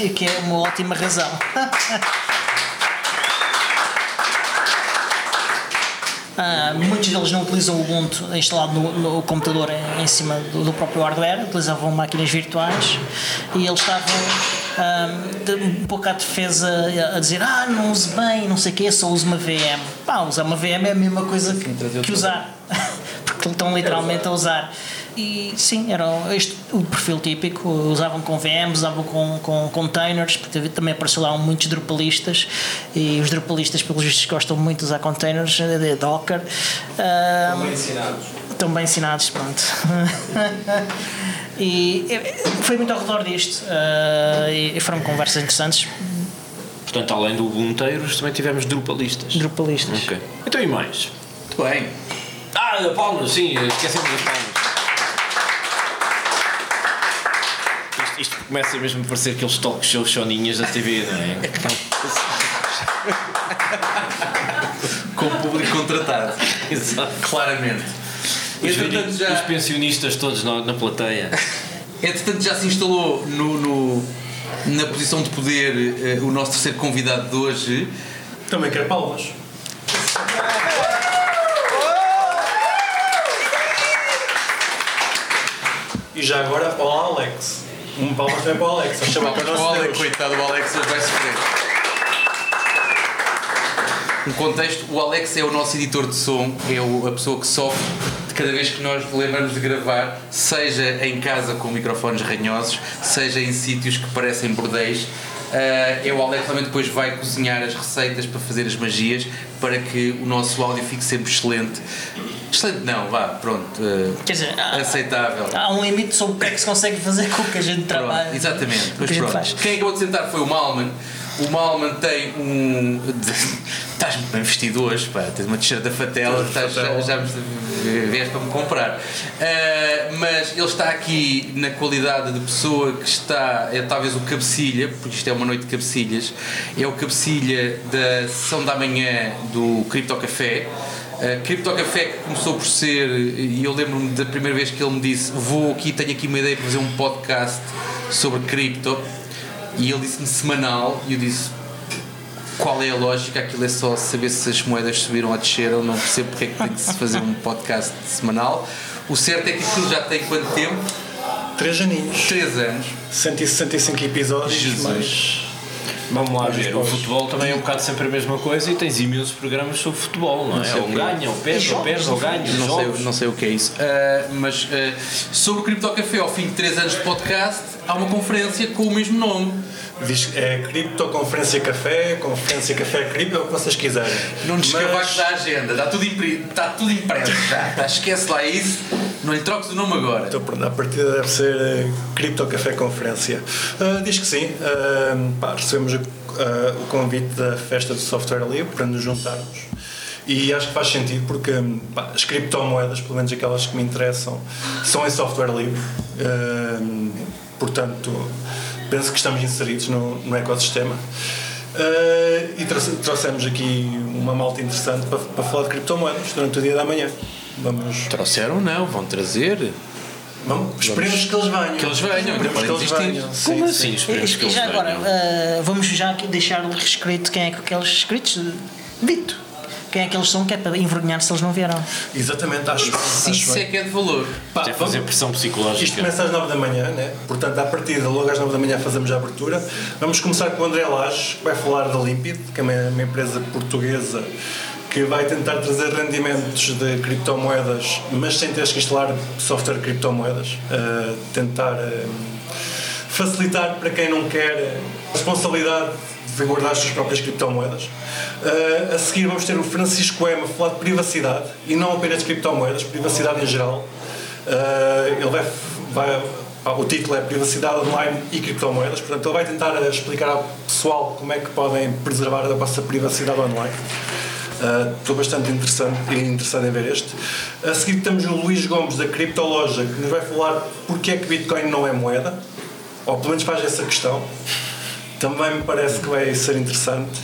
E que é uma ótima razão. *laughs* Ah, muitos deles não utilizam o Ubuntu instalado no, no computador em, em cima do, do próprio hardware, utilizavam máquinas virtuais e eles estavam de- um pouco à defesa a dizer ah, não use bem, não sei o quê, só use uma VM. Pá, usar uma VM é a mesma coisa que, que usar, *laughs* porque estão literalmente a usar. E sim, era este o perfil típico, usavam com VMs, usavam com, com containers, porque também apareceu lá muitos drupalistas e os drupalistas, pelos vistos, gostam muito de usar containers, de Docker. Ah, Bem ensinados. estão bem ensinados, pronto. *laughs* e foi muito ao redor disto ah, e foram conversas interessantes, Portanto, além do Ubunteiros, também tivemos Drupalistas. drupalistas. Ok. Então e mais? Muito bem. Ah, palmas, sim, esquecemos das palmas. Isto, isto começa mesmo a parecer aqueles talk shows soninhas da TV, não é? Com o público contratado. *laughs* Exato. Claramente. Os, Entretanto os já, pensionistas todos na, na plateia. *laughs* entretanto já se instalou no, no- na posição de poder eh, o nosso terceiro convidado de hoje. Também quero palmas. E já agora para o Alex. Um palmas também para o Alex. Vamos chamar para o Alex, coitado, o Alex hoje vai sofrer. Um contexto, o Alex é o nosso editor de som, é o- a pessoa que sofre cada vez que nós lembramos de gravar, seja em casa com microfones ranhosos, seja em sítios que parecem bordéis. Ah, é o Alex que também depois vai cozinhar as receitas para fazer as magias para que o nosso áudio fique sempre excelente. Excelente não, vá, pronto. ah, Quer dizer, há, aceitável. há um limite sobre o que é que se consegue fazer com o que a gente Pronto, trabalha. exatamente. o que Mas pronto. Quem acabou de sentar foi o Malman. O Malman tem um. Estás muito bem vestido hoje, pá. Tens uma t-shirt da Fatela, estás, já, já vieste para me comprar. Ah, mas ele está aqui na qualidade de pessoa que está, é talvez o cabecilha, porque isto é uma noite de cabecilhas, é o cabecilha da sessão da manhã do Cripto Café. Uh, Cripto Café que começou por ser, e eu lembro-me da primeira vez que ele me disse: Vou aqui, tenho aqui uma ideia para fazer um podcast sobre cripto. E ele disse-me semanal, e eu disse: Qual é a lógica? Aquilo é só saber se as moedas subiram ou desceram, não percebo porque é que tem de se fazer um podcast semanal. O certo é que aquilo já tem quanto tempo? Três aninhos. 3 anos. 165 episódios, Jesus. mas Vamos lá ver. O futebol também é um bocado sempre a mesma coisa e tens imensos programas sobre futebol, não é? sei Ou ganha, ou perde, ou perde, ou ganha. Não sei, não sei o que é isso. Ah, mas ah, sobre o Cripto Café, ao fim de 3 anos de podcast, há uma conferência com o mesmo nome. Diz é Cripto Conferência Café, Conferência Café Cripto, é o que vocês quiserem. Não nos Mas- da agenda, está tudo, impri- está tudo impresso já. Tá, esquece lá isso, não lhe troques o nome agora. Então, pronto, a partida deve ser eh, Cripto Café Conferência. Ah, diz que sim. Ah, pá, recebemos o, ah, o convite da festa do software livre para nos juntarmos. E acho que faz sentido porque pá, as criptomoedas, pelo menos aquelas que me interessam, são em software livre. Portanto, penso que estamos inseridos no, no ecossistema. Ah, e trouxe- trouxemos aqui uma malta interessante para, para falar de criptomoedas durante o dia da manhã. Vamos, Trouxeram não, vão trazer. vamos esperemos que eles venham. Que eles venham, Esperemos não podem que venham. Sim, Como sim. assim? Esperemos que E eles já agora, venham. ah, vamos já aqui deixar escrito quem é que aqueles escritos dito. Quem é que eles são, que é para envergonhar se eles não vieram. Exatamente, acho, acho isso é que é de valor. Pá, Isto é vamos- fazer pressão Isto psicológica. começa às 9 da manhã, né? portanto, à partida, logo às 9 da manhã, fazemos a abertura. Vamos começar com o André Lages, que vai falar da Limpid, que é uma, empresa portuguesa que vai tentar trazer rendimentos de criptomoedas, mas sem teres que instalar software de criptomoedas. Uh, tentar uh, facilitar para quem não quer a responsabilidade de guardar as suas próprias criptomoedas. Uh, a seguir vamos ter o Francisco Ema a falar de privacidade e não apenas de criptomoedas, privacidade em geral. Uh, ele vai, vai o título é Privacidade Online e Criptomoedas, portanto ele vai tentar explicar ao pessoal como é que podem preservar a vossa privacidade online. Uh, Estou bastante interessante, interessado em ver este. A seguir temos o Luís Gomes da Criptoloja que nos vai falar porque é que Bitcoin não é moeda. ou pelo menos faz essa questão. Também me parece que vai ser interessante.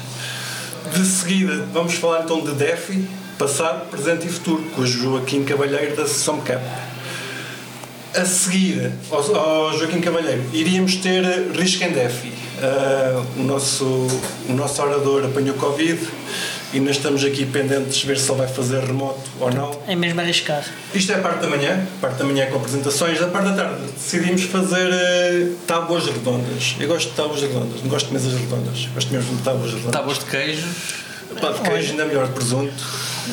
De seguida, vamos falar então de DEFI, passado, presente e futuro, com o Joaquim Cavalheiro da Sessão Cap. A seguir ao, ao Joaquim Cavalheiro, iríamos ter Risco em DEFI. Ah, o, nosso, o nosso orador apanhou Covid e nós estamos aqui pendentes de ver se ele vai fazer remoto ou não. É mesmo arriscado. Isto é a parte da manhã, a parte da manhã com apresentações. A parte da tarde decidimos fazer eh, tábuas redondas. Eu gosto de tábuas redondas, não gosto de mesas redondas. Gosto mesmo de tábuas redondas. Tábuas de queijo. Pá, de queijo ainda melhor de presunto.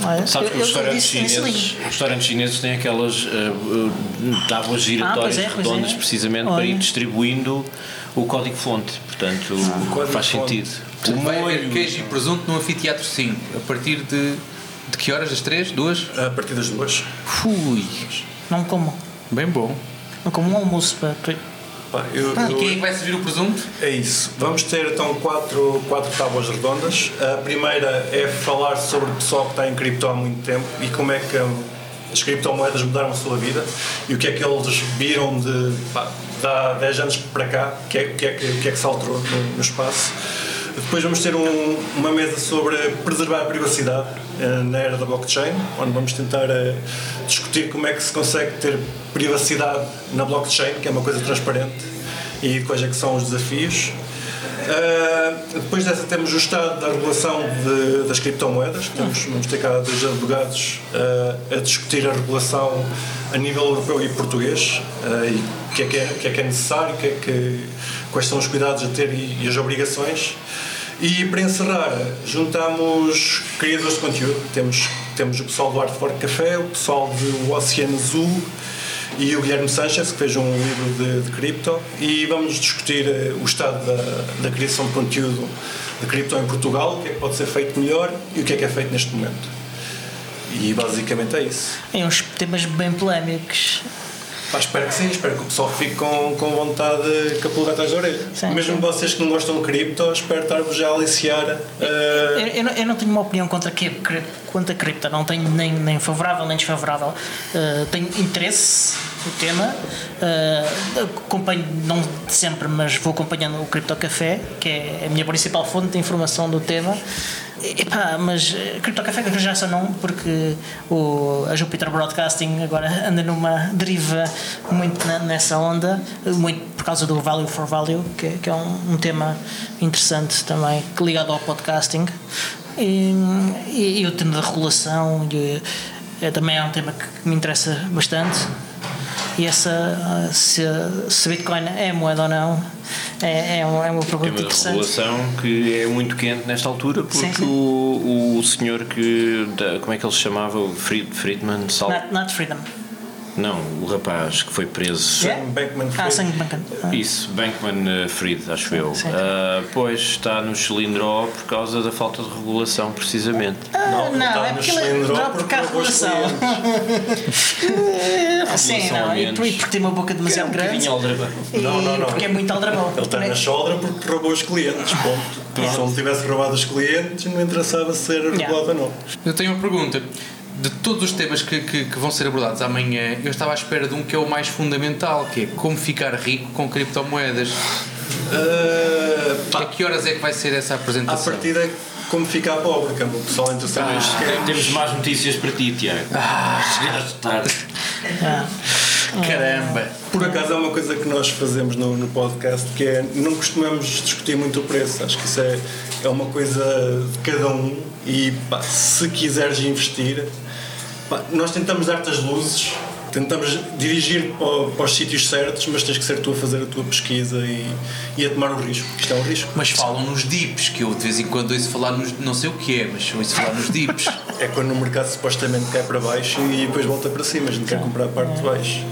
Olha, Sabes que os restaurantes chineses, os restaurantes chineses têm aquelas eh, eh, tábuas giratórias pois é, redondas é. precisamente para Olha. ir distribuindo o código-fonte. Portanto, código faz fonte. sentido. Portanto, vai haver queijo e presunto no anfiteatro 5. A partir de. De que horas? Das 3? 2? A partir das duas. Fui. Não como. Bem bom. Não como um almoço para. Pá, eu- E eu- quem é que vai servir o presunto? É isso. Vamos ter então quatro, quatro tábuas redondas. A primeira é falar sobre o pessoal que está em cripto há muito tempo e como é que as criptomoedas mudaram a sua vida e o que é que eles viram de, pá, de há 10 anos para cá, o que é, o que, é que, o que é que se alterou no, no espaço. Depois vamos ter um- uma mesa sobre preservar a privacidade eh, na era da blockchain, onde vamos tentar eh, discutir como é que se consegue ter privacidade na blockchain, que é uma coisa transparente, e quais é que são os desafios. Uh, depois dessa temos o estado da regulação de- das criptomoedas. Temos, vamos ter cá dois advogados uh, a discutir a regulação a nível europeu e português uh, e o que é que é, que é, que é necessário, que é que, quais são os cuidados a ter e, e as obrigações. E para encerrar, juntamos criadores de conteúdo. Temos, temos o pessoal do Art for Café, o pessoal do Oceano Azul e o Guilherme Sanchez, que fez um livro de, de cripto, e vamos discutir eh, o estado da, da criação de conteúdo de cripto em Portugal, o que é que pode ser feito melhor e o que é que é feito neste momento. E basicamente é isso. É uns temas bem polémicos. Pá, espero que sim, espero que o pessoal fique com, com vontade de capular atrás da orelha. Sim, Mesmo sim. vocês que não gostam de cripto, espero estar-vos já a aliciar. eh, Eu, eu não, eu não tenho uma opinião contra, que, contra a cripto, não tenho nem, nem favorável nem desfavorável. Uh, tenho interesse no tema, uh, acompanho, não sempre, mas vou acompanhando o Cripto Café, que é a minha principal fonte de informação do tema. Epá, mas eh, Cripto Café que já só não, porque o, a Jupiter Broadcasting agora anda numa deriva muito na- nessa onda, muito por causa do Value for Value, que, que é um, um tema interessante também, ligado ao podcasting. E, e, e o tema da regulação e, é, também é um tema que me interessa bastante. E essa, se, se Bitcoin é moeda ou não, é, é, uma, é uma pergunta Tema de interessante. regulação que é muito quente nesta altura porque Sim, sim. O, o senhor que. da- como é que ele se chamava? Fried, Friedman Sal. Not, not freedom. Não, o rapaz que foi preso. Yeah? Bankman Ah, Fried. sangue bancano. Ah. Isso, Bankman uh, Fried, acho eu. Ah, pois está no cilindro por causa da falta de regulação, precisamente. Ah, não, está é porque ele cilindro dá porque há os regulação. *laughs* Sim, regulação não, e por- porque tem uma boca demasiado Um grande. E Não, não, não. porque é muito aldrabão. Ele está na soldra porque roubou os clientes, ponto. Se ele tivesse roubado os clientes, não interessava ser regulado ou não. Eu tenho uma pergunta. De todos os temas que, que, que vão ser abordados amanhã, eu estava à espera de um que é o mais fundamental, que é como ficar rico com criptomoedas. Uh, A que horas é que vai ser essa apresentação? partida, como ficar pobre, que é o pessoal interessado nestes temas. Temos más notícias para ti, Tiago. *laughs* Chegaste tarde. Caramba! Por acaso é uma coisa que nós fazemos no, no podcast que é não costumamos discutir muito o preço. Acho que isso é, é uma coisa de cada um e pá, se quiseres investir, pá, nós tentamos dar-te as luzes, tentamos dirigir para, para os sítios certos, mas tens que ser tu a fazer a tua pesquisa e, e a tomar o risco. Isto é um risco. Mas falam nos dips, que eu de vez em quando ouço falar nos. não sei o que é, mas ouço falar nos dips. *laughs* É quando o mercado supostamente cai para baixo e depois volta para cima. A gente quer comprar a parte de baixo.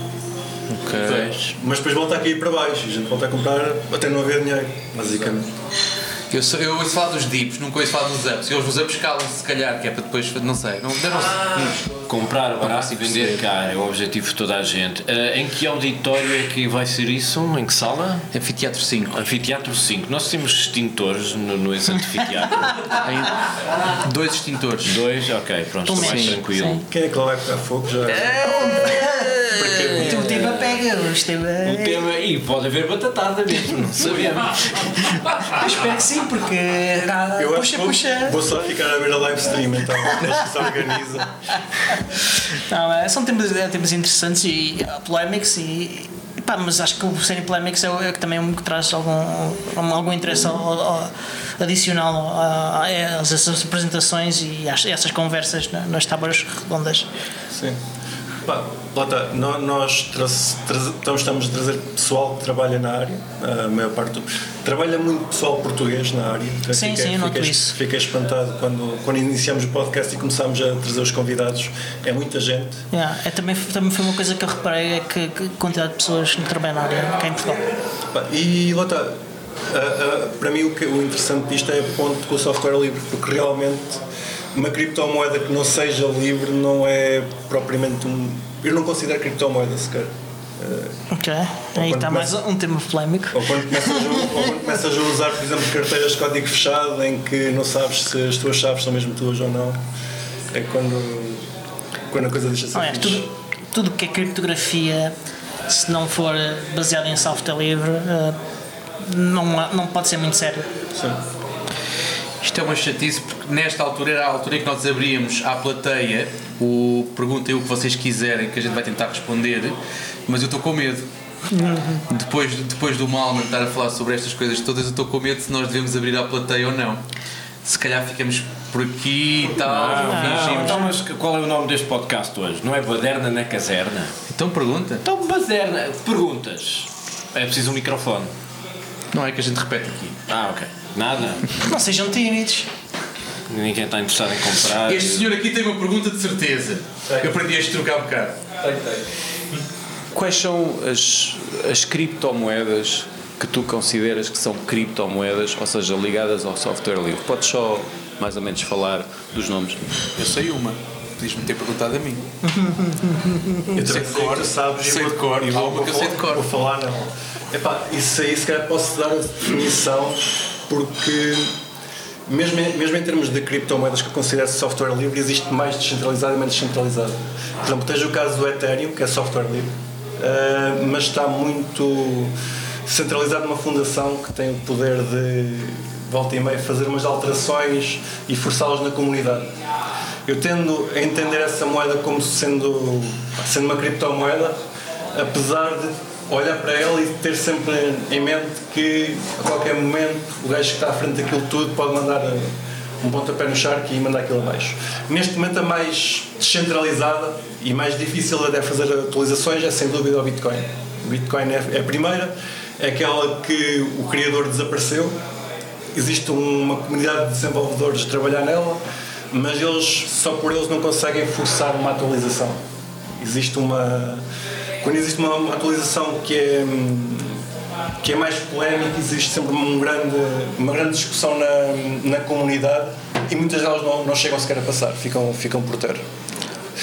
Ok. Mas depois volta a cair para baixo e a gente volta a comprar até não haver dinheiro, basicamente. Eu, sou, eu ouço falar dos dips, nunca ouço falar dos ups. Eles os ups calam-se, se calhar, que é para depois. não sei. Não, não, não, Comprar barato e vender caro é o objetivo de toda a gente. Ah, em que auditório é que vai ser isso? Em que sala? Anfiteatro 5. Anfiteatro 5. Nós temos extintores no, no esse anfiteatro. *laughs* Dois extintores. Dois, ok, pronto, estou mais Sim, tranquilo. sim. Quem é que lá vai pegar fogo já? Tu a é, Um é- tema, e pode haver batatada mesmo, não sabemos. eu espero que sim, porque ah, Eu puxa, puxa. vou só ficar a ver a live stream então. Acho que se organiza. Não, é, são temas, é, temas interessantes e ah, polémicos e, pá, mas acho que o serem polémicos é, o- é que também é um que traz algum, algum, interesse ao- ao- adicional a, a, a essas apresentações e às- essas conversas na- nas tábuas redondas. Sim. Pá, No- Nós estamos, a trazer pessoal que trabalha na área, a maior parte do, Trabalha muito pessoal português na área. Sim, sim, eu noto fiquei, isso. Fiquei espantado quando, quando iniciamos o podcast e começámos a trazer os convidados. É muita gente. Yeah, é, também, também foi uma coisa que eu reparei é que, que quantidade de pessoas que trabalham na área cá em Portugal. E. Ah, ah, para mim, o, que, o interessante disto é o ponto com o software livre, porque realmente uma criptomoeda que não seja livre não é propriamente um. Eu não considero criptomoeda sequer. Ok, aí está mais um tema polémico. Ou quando, começas a, ou quando começas a usar, por exemplo, carteiras de código fechado em que não sabes se as tuas chaves são mesmo tuas ou não, é quando, quando a coisa deixa de ser fixe. tudo, tudo que é criptografia, se não for baseado em software livre, eh, não, não pode ser muito sério. Sim. Isto é uma chatice porque nesta altura era a altura em que nós abríamos à plateia o perguntem o que vocês quiserem que a gente vai tentar responder, mas eu estou com medo. Depois, depois do Malman estar a falar sobre estas coisas todas, eu estou com medo se nós devemos abrir à plateia ou não. Se calhar ficamos por aqui e tal, fingimos. então, mas qual é o nome deste podcast hoje? Não é Baderna na Caserna? Então pergunta. Então, Baderna, perguntas. É preciso um microfone. Não é que a gente repete aqui. Ah, ok. Nada. Não sejam tímidos. Ninguém está interessado em comprar. Este senhor aqui tem uma pergunta de certeza. Eu aprendi a trocar um bocado. Quais são as, as criptomoedas que tu consideras que são criptomoedas, ou seja, ligadas ao software livre? Podes só mais ou menos falar dos nomes? Eu sei uma. Podias-me ter perguntado a mim. *laughs* Eu Sei de cor, sabes e sei de cor. e Há vou, uma que eu sei de falar- cor. Vou falar nela. Epá, isso aí se calhar posso dar a definição porque mesmo em, mesmo em termos de criptomoedas que eu considero software livre, existe mais descentralizado e menos descentralizado. Por exemplo, tens o caso do Ethereum, que é software livre, ah, mas está muito centralizado numa fundação que tem o poder de volta e meia fazer umas alterações e forçá-las na comunidade. Eu tendo a entender essa moeda como sendo, sendo uma criptomoeda, apesar de olhar para ela e ter sempre em mente que a qualquer momento o gajo que está à frente daquilo tudo pode mandar um pontapé no charco e mandar aquilo abaixo. Neste momento a mais descentralizada e mais difícil até fazer atualizações é sem dúvida o Bitcoin. O Bitcoin é é a primeira, é aquela que o criador desapareceu existe uma comunidade de desenvolvedores a trabalhar nela, mas eles só por eles não conseguem forçar uma atualização. Existe uma quando existe uma, atualização que é que é mais polémica, existe sempre um grande, uma grande discussão na, na comunidade e muitas delas não, não chegam sequer a passar, ficam, ficam por terra.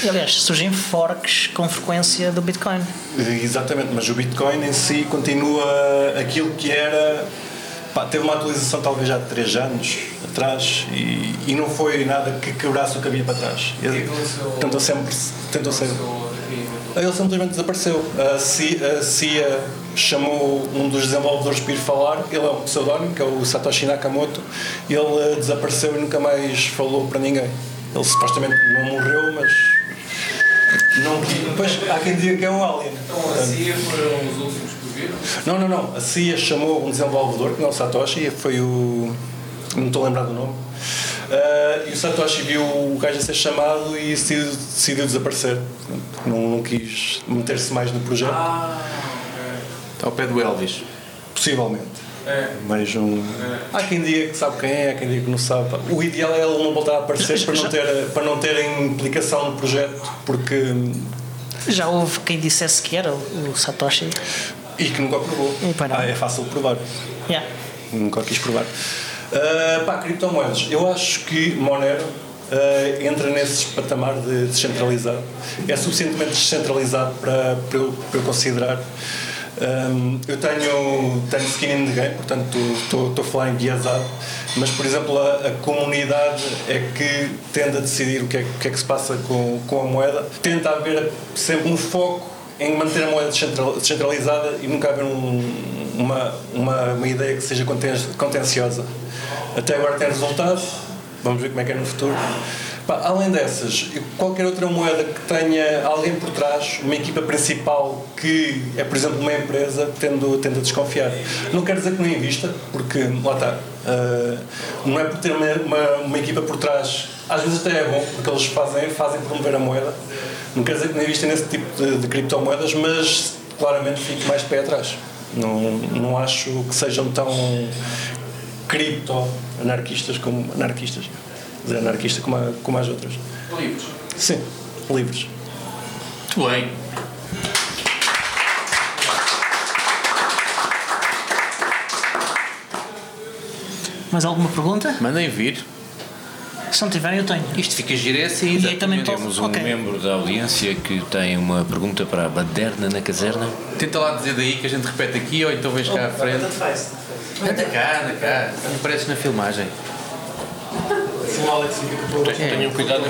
E, aliás, surgem forks com frequência do Bitcoin. Exatamente, mas o Bitcoin em si continua aquilo que era. Pá, teve uma atualização talvez já de 3 anos atrás e, e não foi nada que quebrasse o havia para trás. Tentou sempre. Tentou ser. Ele simplesmente desapareceu. A CIA, a CIA chamou um dos desenvolvedores para ir falar, ele é um pseudónimo, que é o Satoshi Nakamoto, ele eh, desapareceu e nunca mais falou para ninguém. Ele supostamente não morreu, mas não, depois há quem diga que é um alien. foram os últimos que viram? Não, não, não. A CIA chamou um desenvolvedor, que não é o Satoshi, foi o. não estou a lembrar do nome. Ah, e o Satoshi viu o gajo a ser chamado e decidiu, decidiu desaparecer. Não, não quis meter-se mais no projeto. Está ao pé do Elvis. Possivelmente. Mas um... há quem diga que sabe quem é, há quem diga que não sabe. O ideal é ele não voltar a aparecer para não ter, para não ter implicação no projeto, porque. Já houve quem dissesse que era o Satoshi. e que nunca provou. Ah, é fácil de provar. Yeah. Nunca quis provar. Uh, pá, criptomoedas. Eu acho que Monero uh, entra nesse patamar de descentralizado. É suficientemente descentralizado para, para, eu, para eu considerar. Um, eu tenho, tenho skin in the game, portanto estou a falar em guiazado, mas por exemplo a, a comunidade é que tende a decidir o que é, o que, é que se passa com, com a moeda. Tenta haver sempre um foco em manter a moeda descentra- descentralizada e nunca haver um- uma, uma, uma ideia que seja conten- contenciosa. Até agora tem resultado, vamos ver como é que é no futuro. Pá, além dessas, qualquer outra moeda que tenha alguém por trás, uma equipa principal que é, por exemplo, uma empresa, tendo, tendo a desconfiar. Não quer dizer que não invista, porque lá está. ah, não é por ter uma, uma, uma equipa por trás, às vezes até é bom, porque eles fazem, fazem promover a moeda. Não quer dizer que não investem nesse tipo de, de criptomoedas, mas claramente fico mais de pé atrás. Não, não acho que sejam tão cripto-anarquistas como anarquistas. Quer dizer, anarquista como, a- como as outras. Livros. Sim, livres. Muito bem. Mais alguma pergunta? Mandem vir. Se não tiverem, eu tenho. Isto fica giro é assim. E também Temos um Ok. membro da audiência que tem uma pergunta para a baderna na caserna. Tenta lá dizer daí que a gente repete aqui ou então vês cá à frente. Tanto faz. Anda cá, anda cá. Não apareces na filmagem. Alex, fica Tenham cuidado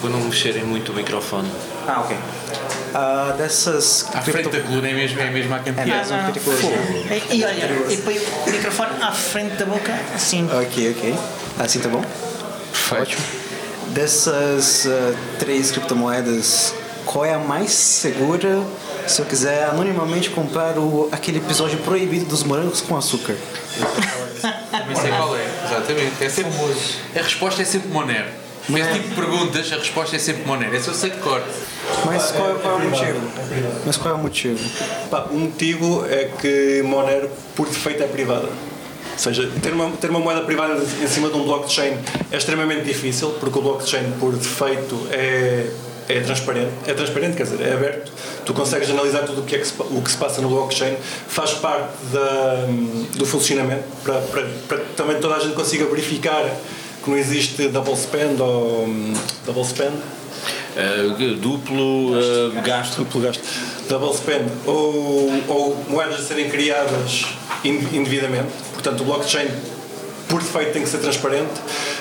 para não mexerem muito o microfone. Ah, ok. Ah, dessas. À frente da coluna é mesmo, é mesmo à É mesmo, não, não. perigoso. E, e olha, e põe o microfone à frente da boca, assim. Ok, ok. Assim tá bom? Ótimo. Dessas ah, três criptomoedas, qual é a mais segura se eu quiser anonimamente comprar o, aquele episódio proibido dos morangos com açúcar? Também sei qual é, exatamente. É sempre, a resposta é sempre Monero. Esse tipo de perguntas, a resposta é sempre Monero. Esse eu sei de cor. Mas qual, qual é o motivo? Mas qual é o motivo? Pá, o motivo é que Monero, por defeito, é privada. Ou seja, ter uma, ter uma moeda privada em cima de um blockchain é extremamente difícil, porque o blockchain, por defeito, é, é transparente. É transparente, quer dizer, é aberto. Tu consegues analisar tudo o que, é que se, o que se passa no blockchain, faz parte da, do funcionamento, para, para, para que também toda a gente consiga verificar que não existe double spend ou double spend Uh, duplo uh, gasto. duplo gasto, double spend ou, ou moedas a serem criadas in- indevidamente. Portanto, o blockchain, por defeito, tem que ser transparente,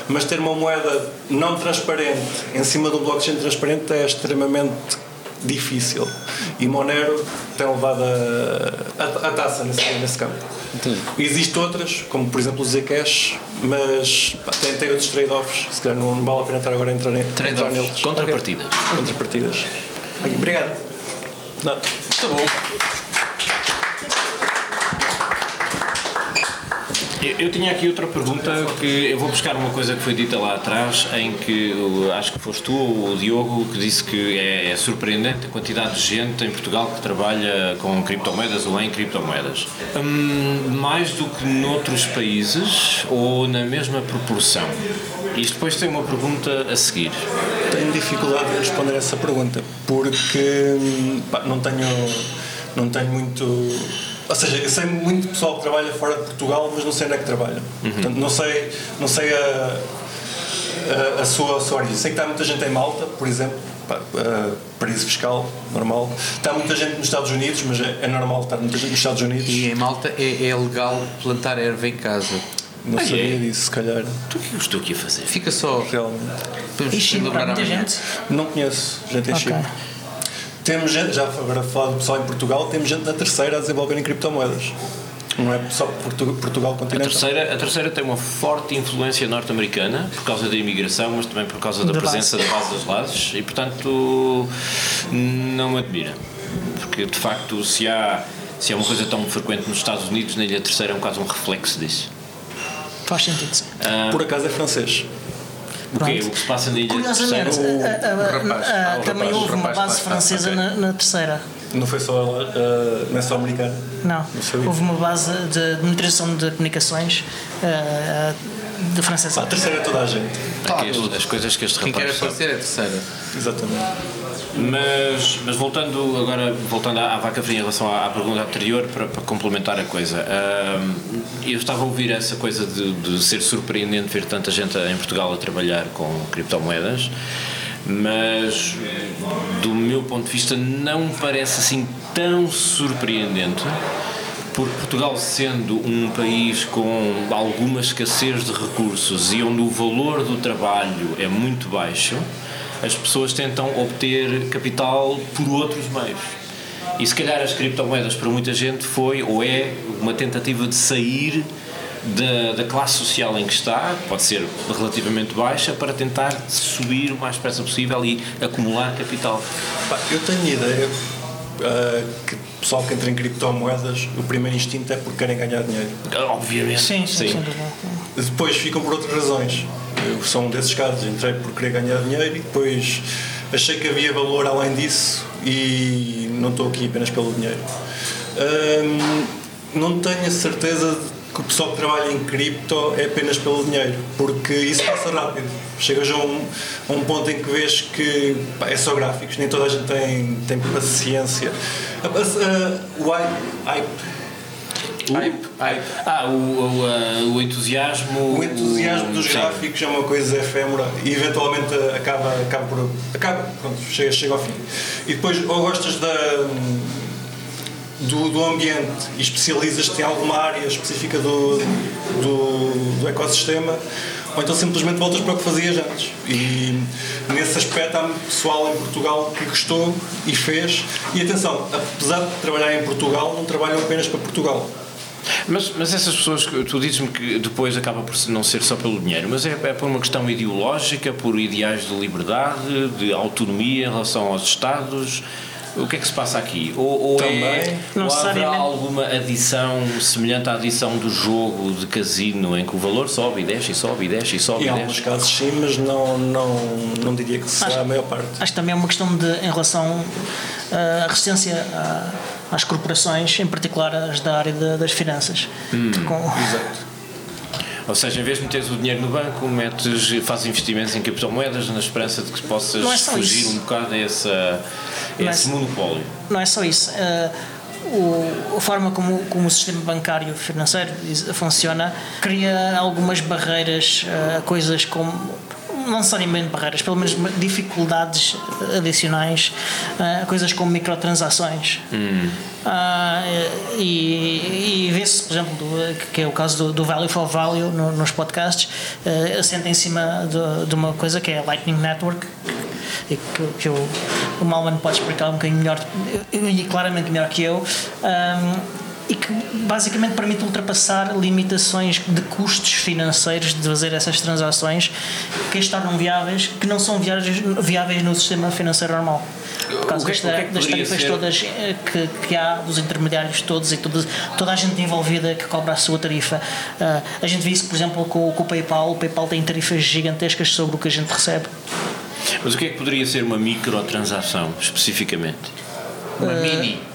mas ter uma moeda não transparente em cima de um blockchain transparente é extremamente difícil. E Monero tem levado a, a, a taça nesse, nesse campo. Existem outras, como por exemplo o Zcash, mas pá, tem, tem outros trade-offs. Se calhar não vale a pena estar agora a entrar, entrar Trade-offs. neles. Contrapartidas. Contrapartidas. Ok, Obrigado. Não. Tá bom. Eu, eu tinha aqui outra pergunta que eu vou buscar uma coisa que foi dita lá atrás, em que acho que foste tu ou o Diogo que disse que é, é surpreendente a quantidade de gente em Portugal que trabalha com criptomoedas ou em criptomoedas. Hum, mais do que noutros países ou na mesma proporção? Isto depois tem uma pergunta a seguir. Tenho dificuldade em responder essa pergunta porque hum, pá, não tenho não tenho muito ou seja, eu sei muito pessoal que trabalha fora de Portugal, mas não sei onde é que trabalha. Portanto, não sei, não sei a, a, a sua, a sua origem. Sei que está muita gente em Malta, por exemplo, pá, paraíso fiscal, normal. Está muita gente nos Estados Unidos, mas é, é normal estar muita gente nos Estados Unidos. E em Malta é, é legal plantar erva em casa. Não Ah, sabia é? disso, se calhar. Tu o que eu estou aqui a fazer? Fica só. Realmente. Podemos celebrar muita gente. Não conheço gente em Ok. Chile. Temos gente, já agora a falar do pessoal em Portugal, temos gente da terceira a desenvolver em criptomoedas. Não é só Portu- Portugal A continental. terceira, a terceira tem uma forte influência norte-americana por causa da imigração, mas também por causa da, Da presença da base dos lados e, portanto, não me admira. Porque, de facto, se há, se há uma coisa tão frequente nos Estados Unidos, na Ilha Terceira é um caso um reflexo disso. Faz sentido, sim. Por acaso é francês. O que, Pronto. o que se passa na Ilha Curiosamente, Terceira? a- a- a- rapaz. a- Ah, também rapaz, houve uma rapaz base francesa ok. na, na terceira. Não foi só ela, ah, não é só americana. Não, houve uma base de administração de comunicações ah, de francesa. A terceira é toda a gente. Aqui este- as coisas que este Quem quer rapaz aparecer é a terceira. Exatamente. Mas, mas voltando agora voltando à, à vaca fria em relação à, à pergunta anterior para, para complementar a coisa ahm, eu estava a ouvir essa coisa de, de ser surpreendente ver tanta gente em Portugal a trabalhar com criptomoedas mas do meu ponto de vista não parece assim tão surpreendente porque Portugal sendo um país com alguma escassez de recursos e onde o valor do trabalho é muito baixo, as pessoas tentam obter capital por outros meios. E se calhar as criptomoedas para muita gente foi ou é uma tentativa de sair da, da classe social em que está, pode ser relativamente baixa, para tentar subir o mais depressa possível e acumular capital. Eu tenho ideia ah, que o pessoal que entra em criptomoedas, o primeiro instinto é porque querem ganhar dinheiro. Obviamente. Sim, sim, dúvida. Depois ficam por outras razões. Eu sou um desses casos. Entrei por querer ganhar dinheiro e depois achei que havia valor além disso e não estou aqui apenas pelo dinheiro. Hum, não tenho a certeza que o pessoal que trabalha em cripto é apenas pelo dinheiro, porque isso passa rápido. Chegas a um, a um ponto em que vês que pá, é só gráficos, nem toda a gente tem, tem paciência. O hype, hype Hype. Ah, o, o, ah, o entusiasmo. O entusiasmo dos sim. gráficos é uma coisa efêmera e eventualmente acaba, acaba por. acaba, pronto, chega, chega ao fim. E depois, ou gostas da, do, do ambiente e especializas-te em alguma área específica do, do, do ecossistema, ou então simplesmente voltas para o que fazias antes. E nesse aspecto há muito pessoal em Portugal que gostou e fez. E atenção, apesar de trabalhar em Portugal, não trabalham apenas para Portugal. Mas, mas essas pessoas, que- tu dizes-me que depois acaba por não ser só pelo dinheiro, mas é, é por uma questão ideológica, por ideais de liberdade, de autonomia em relação aos Estados. O que é que se passa aqui? Ou, ou Também. é, Não ou haverá alguma adição semelhante à adição do jogo de casino em que o valor sobe e desce e sobe e desce e sobe Em e alguns desce? casos sim, mas não, não, não diria que será a maior parte. Acho que também é uma questão de, em relação à resistência à- às corporações, em particular as da área da- das finanças. Hum. Com- Ou seja, em vez de meteres o dinheiro no banco, metes, fazes investimentos em criptomoedas na esperança de que possas é fugir isso. um bocado a, essa, a é esse só- monopólio. Não é só isso. Ah, o- a forma como, como o sistema bancário financeiro funciona cria algumas barreiras ah, a coisas como. Não necessariamente barreiras, pelo menos dificuldades adicionais a coisas como microtransações. Ah, e, e vê-se, por exemplo, do- que é o caso do, do Value for Value no- nos podcasts, eh, assenta em cima de, de uma coisa que é a Lightning Network, e que, que o, o Malman pode explicar um bocadinho melhor e claramente melhor que eu. ahm, e que basicamente permite ultrapassar limitações de custos financeiros de fazer essas transações que as tornam viáveis, que não são viáveis, viáveis no sistema financeiro normal. Por causa que é das, que é que das tarifas ser? todas eh, que, que há, dos intermediários todos e toda, toda a gente envolvida que cobra a sua tarifa. Ah, a gente vê isso, por exemplo, com, com o PayPal. O PayPal tem tarifas gigantescas sobre o que a gente recebe. Mas o que é que poderia ser uma microtransação, especificamente? Uma mini.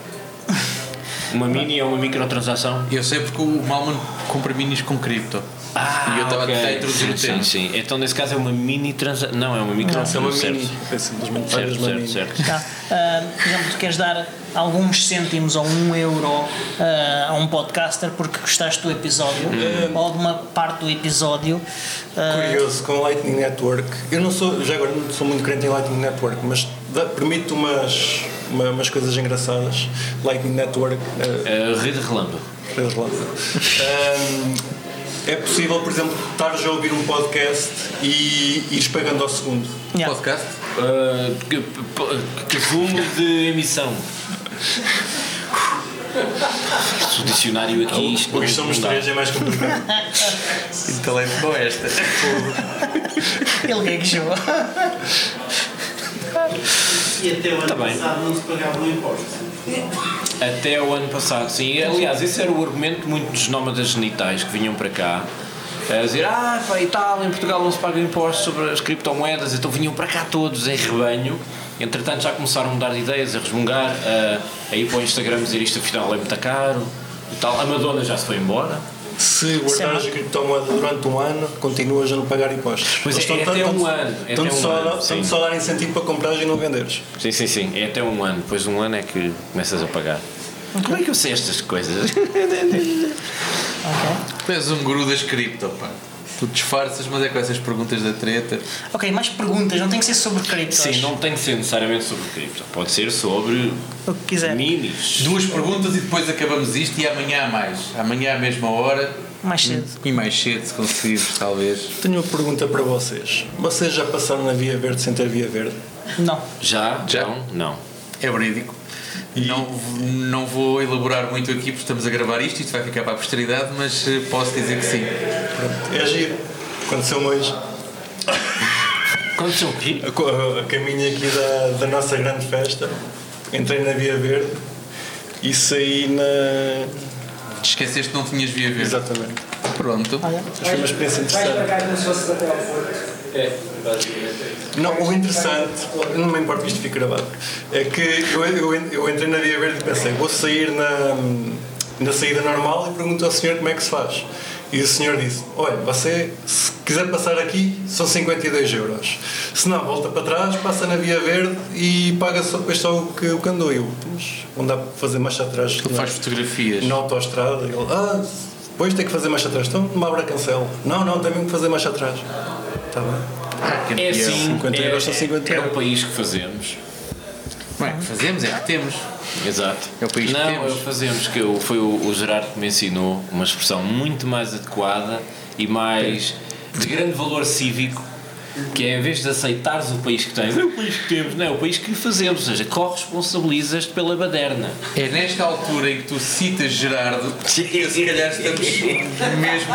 Uma mini é uma microtransação? Eu sei porque o Malman compra minis com cripto. e eu estava Ah, ok. a introduzir o sim, tema. sim, sim. Então, nesse caso, é uma mini transação. Não, é uma microtransação. é uma certo. mini. É simplesmente Certo, certo, mini. certo. Tá? Ah, por exemplo, tu queres dar alguns cêntimos ou um euro ah, a um podcaster porque gostaste do episódio ou de uma parte do episódio. ah, Curioso, com o Lightning Network, eu não sou, já agora não sou muito crente em Lightning Network, mas permite umas, uma- umas coisas engraçadas. Lightning Network, eh, A rede relâmpago. Rede Relâmpago. É possível, por exemplo, estares a ouvir um podcast e ires pagando ao segundo. yeah. Podcast? Ah, que, que volume de emissão? O dicionário aqui. isto não- Hoje somos três, é mais complicado. *laughs* Talento com esta. Ele gaguejou. *laughs* E até o ano Tá bem. passado não se pagavam impostos. Até o ano passado, sim. Aliás, esse era o argumento muito dos nómadas genitais que vinham para cá. A dizer, ah, pá, e tal, em Portugal não se paga impostos sobre as criptomoedas, então vinham para cá todos em rebanho. Entretanto, já começaram a mudar de ideias, a resmungar, a, a ir para o Instagram dizer isto afinal é muito caro e tal. A Madonna já se foi embora. Se guardares a criptomoeda durante um ano, continuas a não pagar impostos. Pois é, Eles estão é tanto- até um ano, é Tanto até um só, ano, tanto sim. só dar incentivo para comprares e não venderes. Sim, sim, sim. É até um ano. Depois de um ano é que começas a pagar. Como é que eu sei estas coisas? *laughs* Tu és um guru das cripto, pá. Tu disfarças, mas é com essas perguntas da treta. Ok, mais perguntas, não tem que ser sobre criptos. Sim, não tem que ser necessariamente sobre cripto. Pode ser sobre O que quiser. minis. Duas perguntas e depois acabamos isto e amanhã há mais. Amanhã à mesma hora Mais cedo. e mais cedo, se conseguires, talvez. Tenho uma pergunta para vocês. Vocês já passaram na Via Verde sem ter Via Verde? Não. Já? Já. Não? Não. É verídico. Não, não vou elaborar muito aqui porque estamos a gravar isto, isto vai ficar para a posteridade, mas eh, posso dizer que sim. É giro. Aconteceu hoje. Aconteceu o quê? A, co- a caminho aqui da, da nossa grande festa, entrei na Via Verde e saí na. Te esqueceste que não tinhas via verde. Exatamente. Pronto. Mas foi uma experiência interessante. Não, o interessante, não me importa que isto fique gravado, é que eu, eu, eu entrei na Via Verde e pensei, vou sair na, na saída normal e pergunto ao senhor como é que se faz. E o senhor disse, olha, você se quiser passar aqui são 52 euros. Se não, volta para trás, passa na Via Verde e paga só depois só o que, o que andou. Eu, mas não dá para fazer marcha atrás. Ele faz fotografias. Na autostrada, ele, ah, depois tem que fazer marcha atrás. Então, uma abra cancela. Não, não, tem mesmo que fazer marcha atrás. Está bem. É assim, 50 é, euros são 50 é, é o euros. país que fazemos. Não é que fazemos, é que temos. Exato. É o país que Não, temos. é o fazemos, que eu, foi o, o Gerardo que me ensinou uma expressão muito mais adequada e mais de grande valor cívico, que é em vez de aceitares o país que tens, é o país que temos, não é o país que fazemos, ou seja, corresponsabilizas-te pela baderna. É nesta altura em que tu citas Gerardo que se calhar estamos mesmo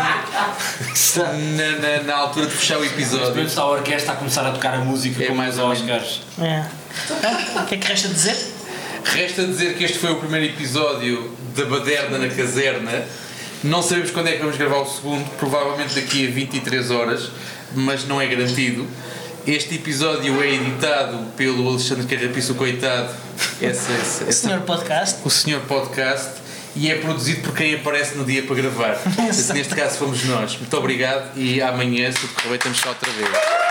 na, na, na altura de fechar o episódio. Depois está a orquestra a começar a tocar a música É como mais. Oscars. É. O que é que resta dizer? Resta dizer que este foi o primeiro episódio da Baderna na Caserna. Não sabemos quando é que vamos gravar o segundo, provavelmente daqui a 23 horas, mas não é garantido. Este episódio é editado pelo Alexandre Carrapiço, coitado, essa, essa, O senhor podcast. o senhor podcast, e é produzido por quem aparece no dia para gravar. *laughs* Neste caso fomos nós. Muito obrigado e amanhã, se correr bem, estamos cá outra vez.